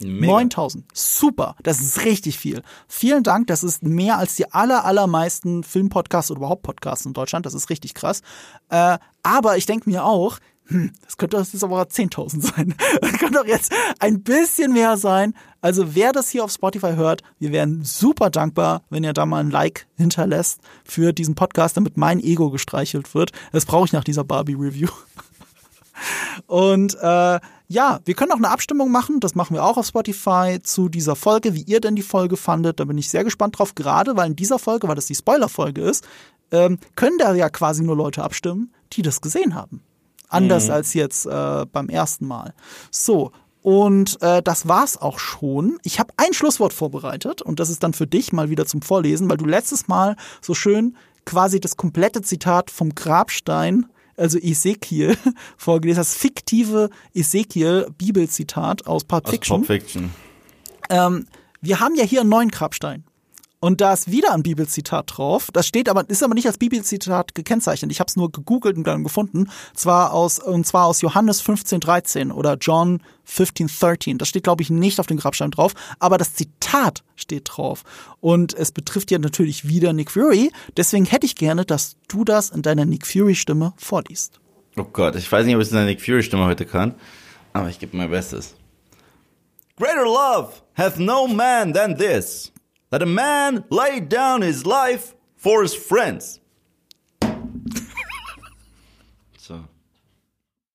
S2: Mega.
S1: 9000. Super. Das ist richtig viel. Vielen Dank. Das ist mehr als die aller, allermeisten Filmpodcasts oder überhaupt Podcasts in Deutschland. Das ist richtig krass. Äh, aber ich denke mir auch, hm, das könnte jetzt aber 10.000 sein. Das könnte doch jetzt ein bisschen mehr sein. Also wer das hier auf Spotify hört, wir wären super dankbar, wenn ihr da mal ein Like hinterlässt für diesen Podcast, damit mein Ego gestreichelt wird. Das brauche ich nach dieser Barbie-Review. Und äh, ja, wir können auch eine Abstimmung machen, das machen wir auch auf Spotify zu dieser Folge, wie ihr denn die Folge fandet. Da bin ich sehr gespannt drauf, gerade weil in dieser Folge, weil das die Spoiler-Folge ist, ähm, können da ja quasi nur Leute abstimmen, die das gesehen haben. Anders als jetzt äh, beim ersten Mal. So, und äh, das war's auch schon. Ich habe ein Schlusswort vorbereitet und das ist dann für dich mal wieder zum Vorlesen, weil du letztes Mal so schön quasi das komplette Zitat vom Grabstein, also Ezekiel, vorgelesen hast. Fiktive Ezekiel-Bibelzitat aus Pulp
S2: Aus
S1: Fiction.
S2: Pulp Fiction.
S1: Ähm, wir haben ja hier einen neuen Grabstein. Und da ist wieder ein Bibelzitat drauf. Das steht aber, ist aber nicht als Bibelzitat gekennzeichnet. Ich habe es nur gegoogelt und dann gefunden. Zwar aus, und zwar aus Johannes 15,13 oder John 15,13. Das steht, glaube ich, nicht auf dem Grabstein drauf, aber das Zitat steht drauf. Und es betrifft ja natürlich wieder Nick Fury. Deswegen hätte ich gerne, dass du das in deiner Nick Fury-Stimme vorliest.
S2: Oh Gott, ich weiß nicht, ob ich es in der Nick Fury Stimme heute kann, aber ich gebe mein Bestes. Greater love hath no man than this, that a man laid down his life for his friends.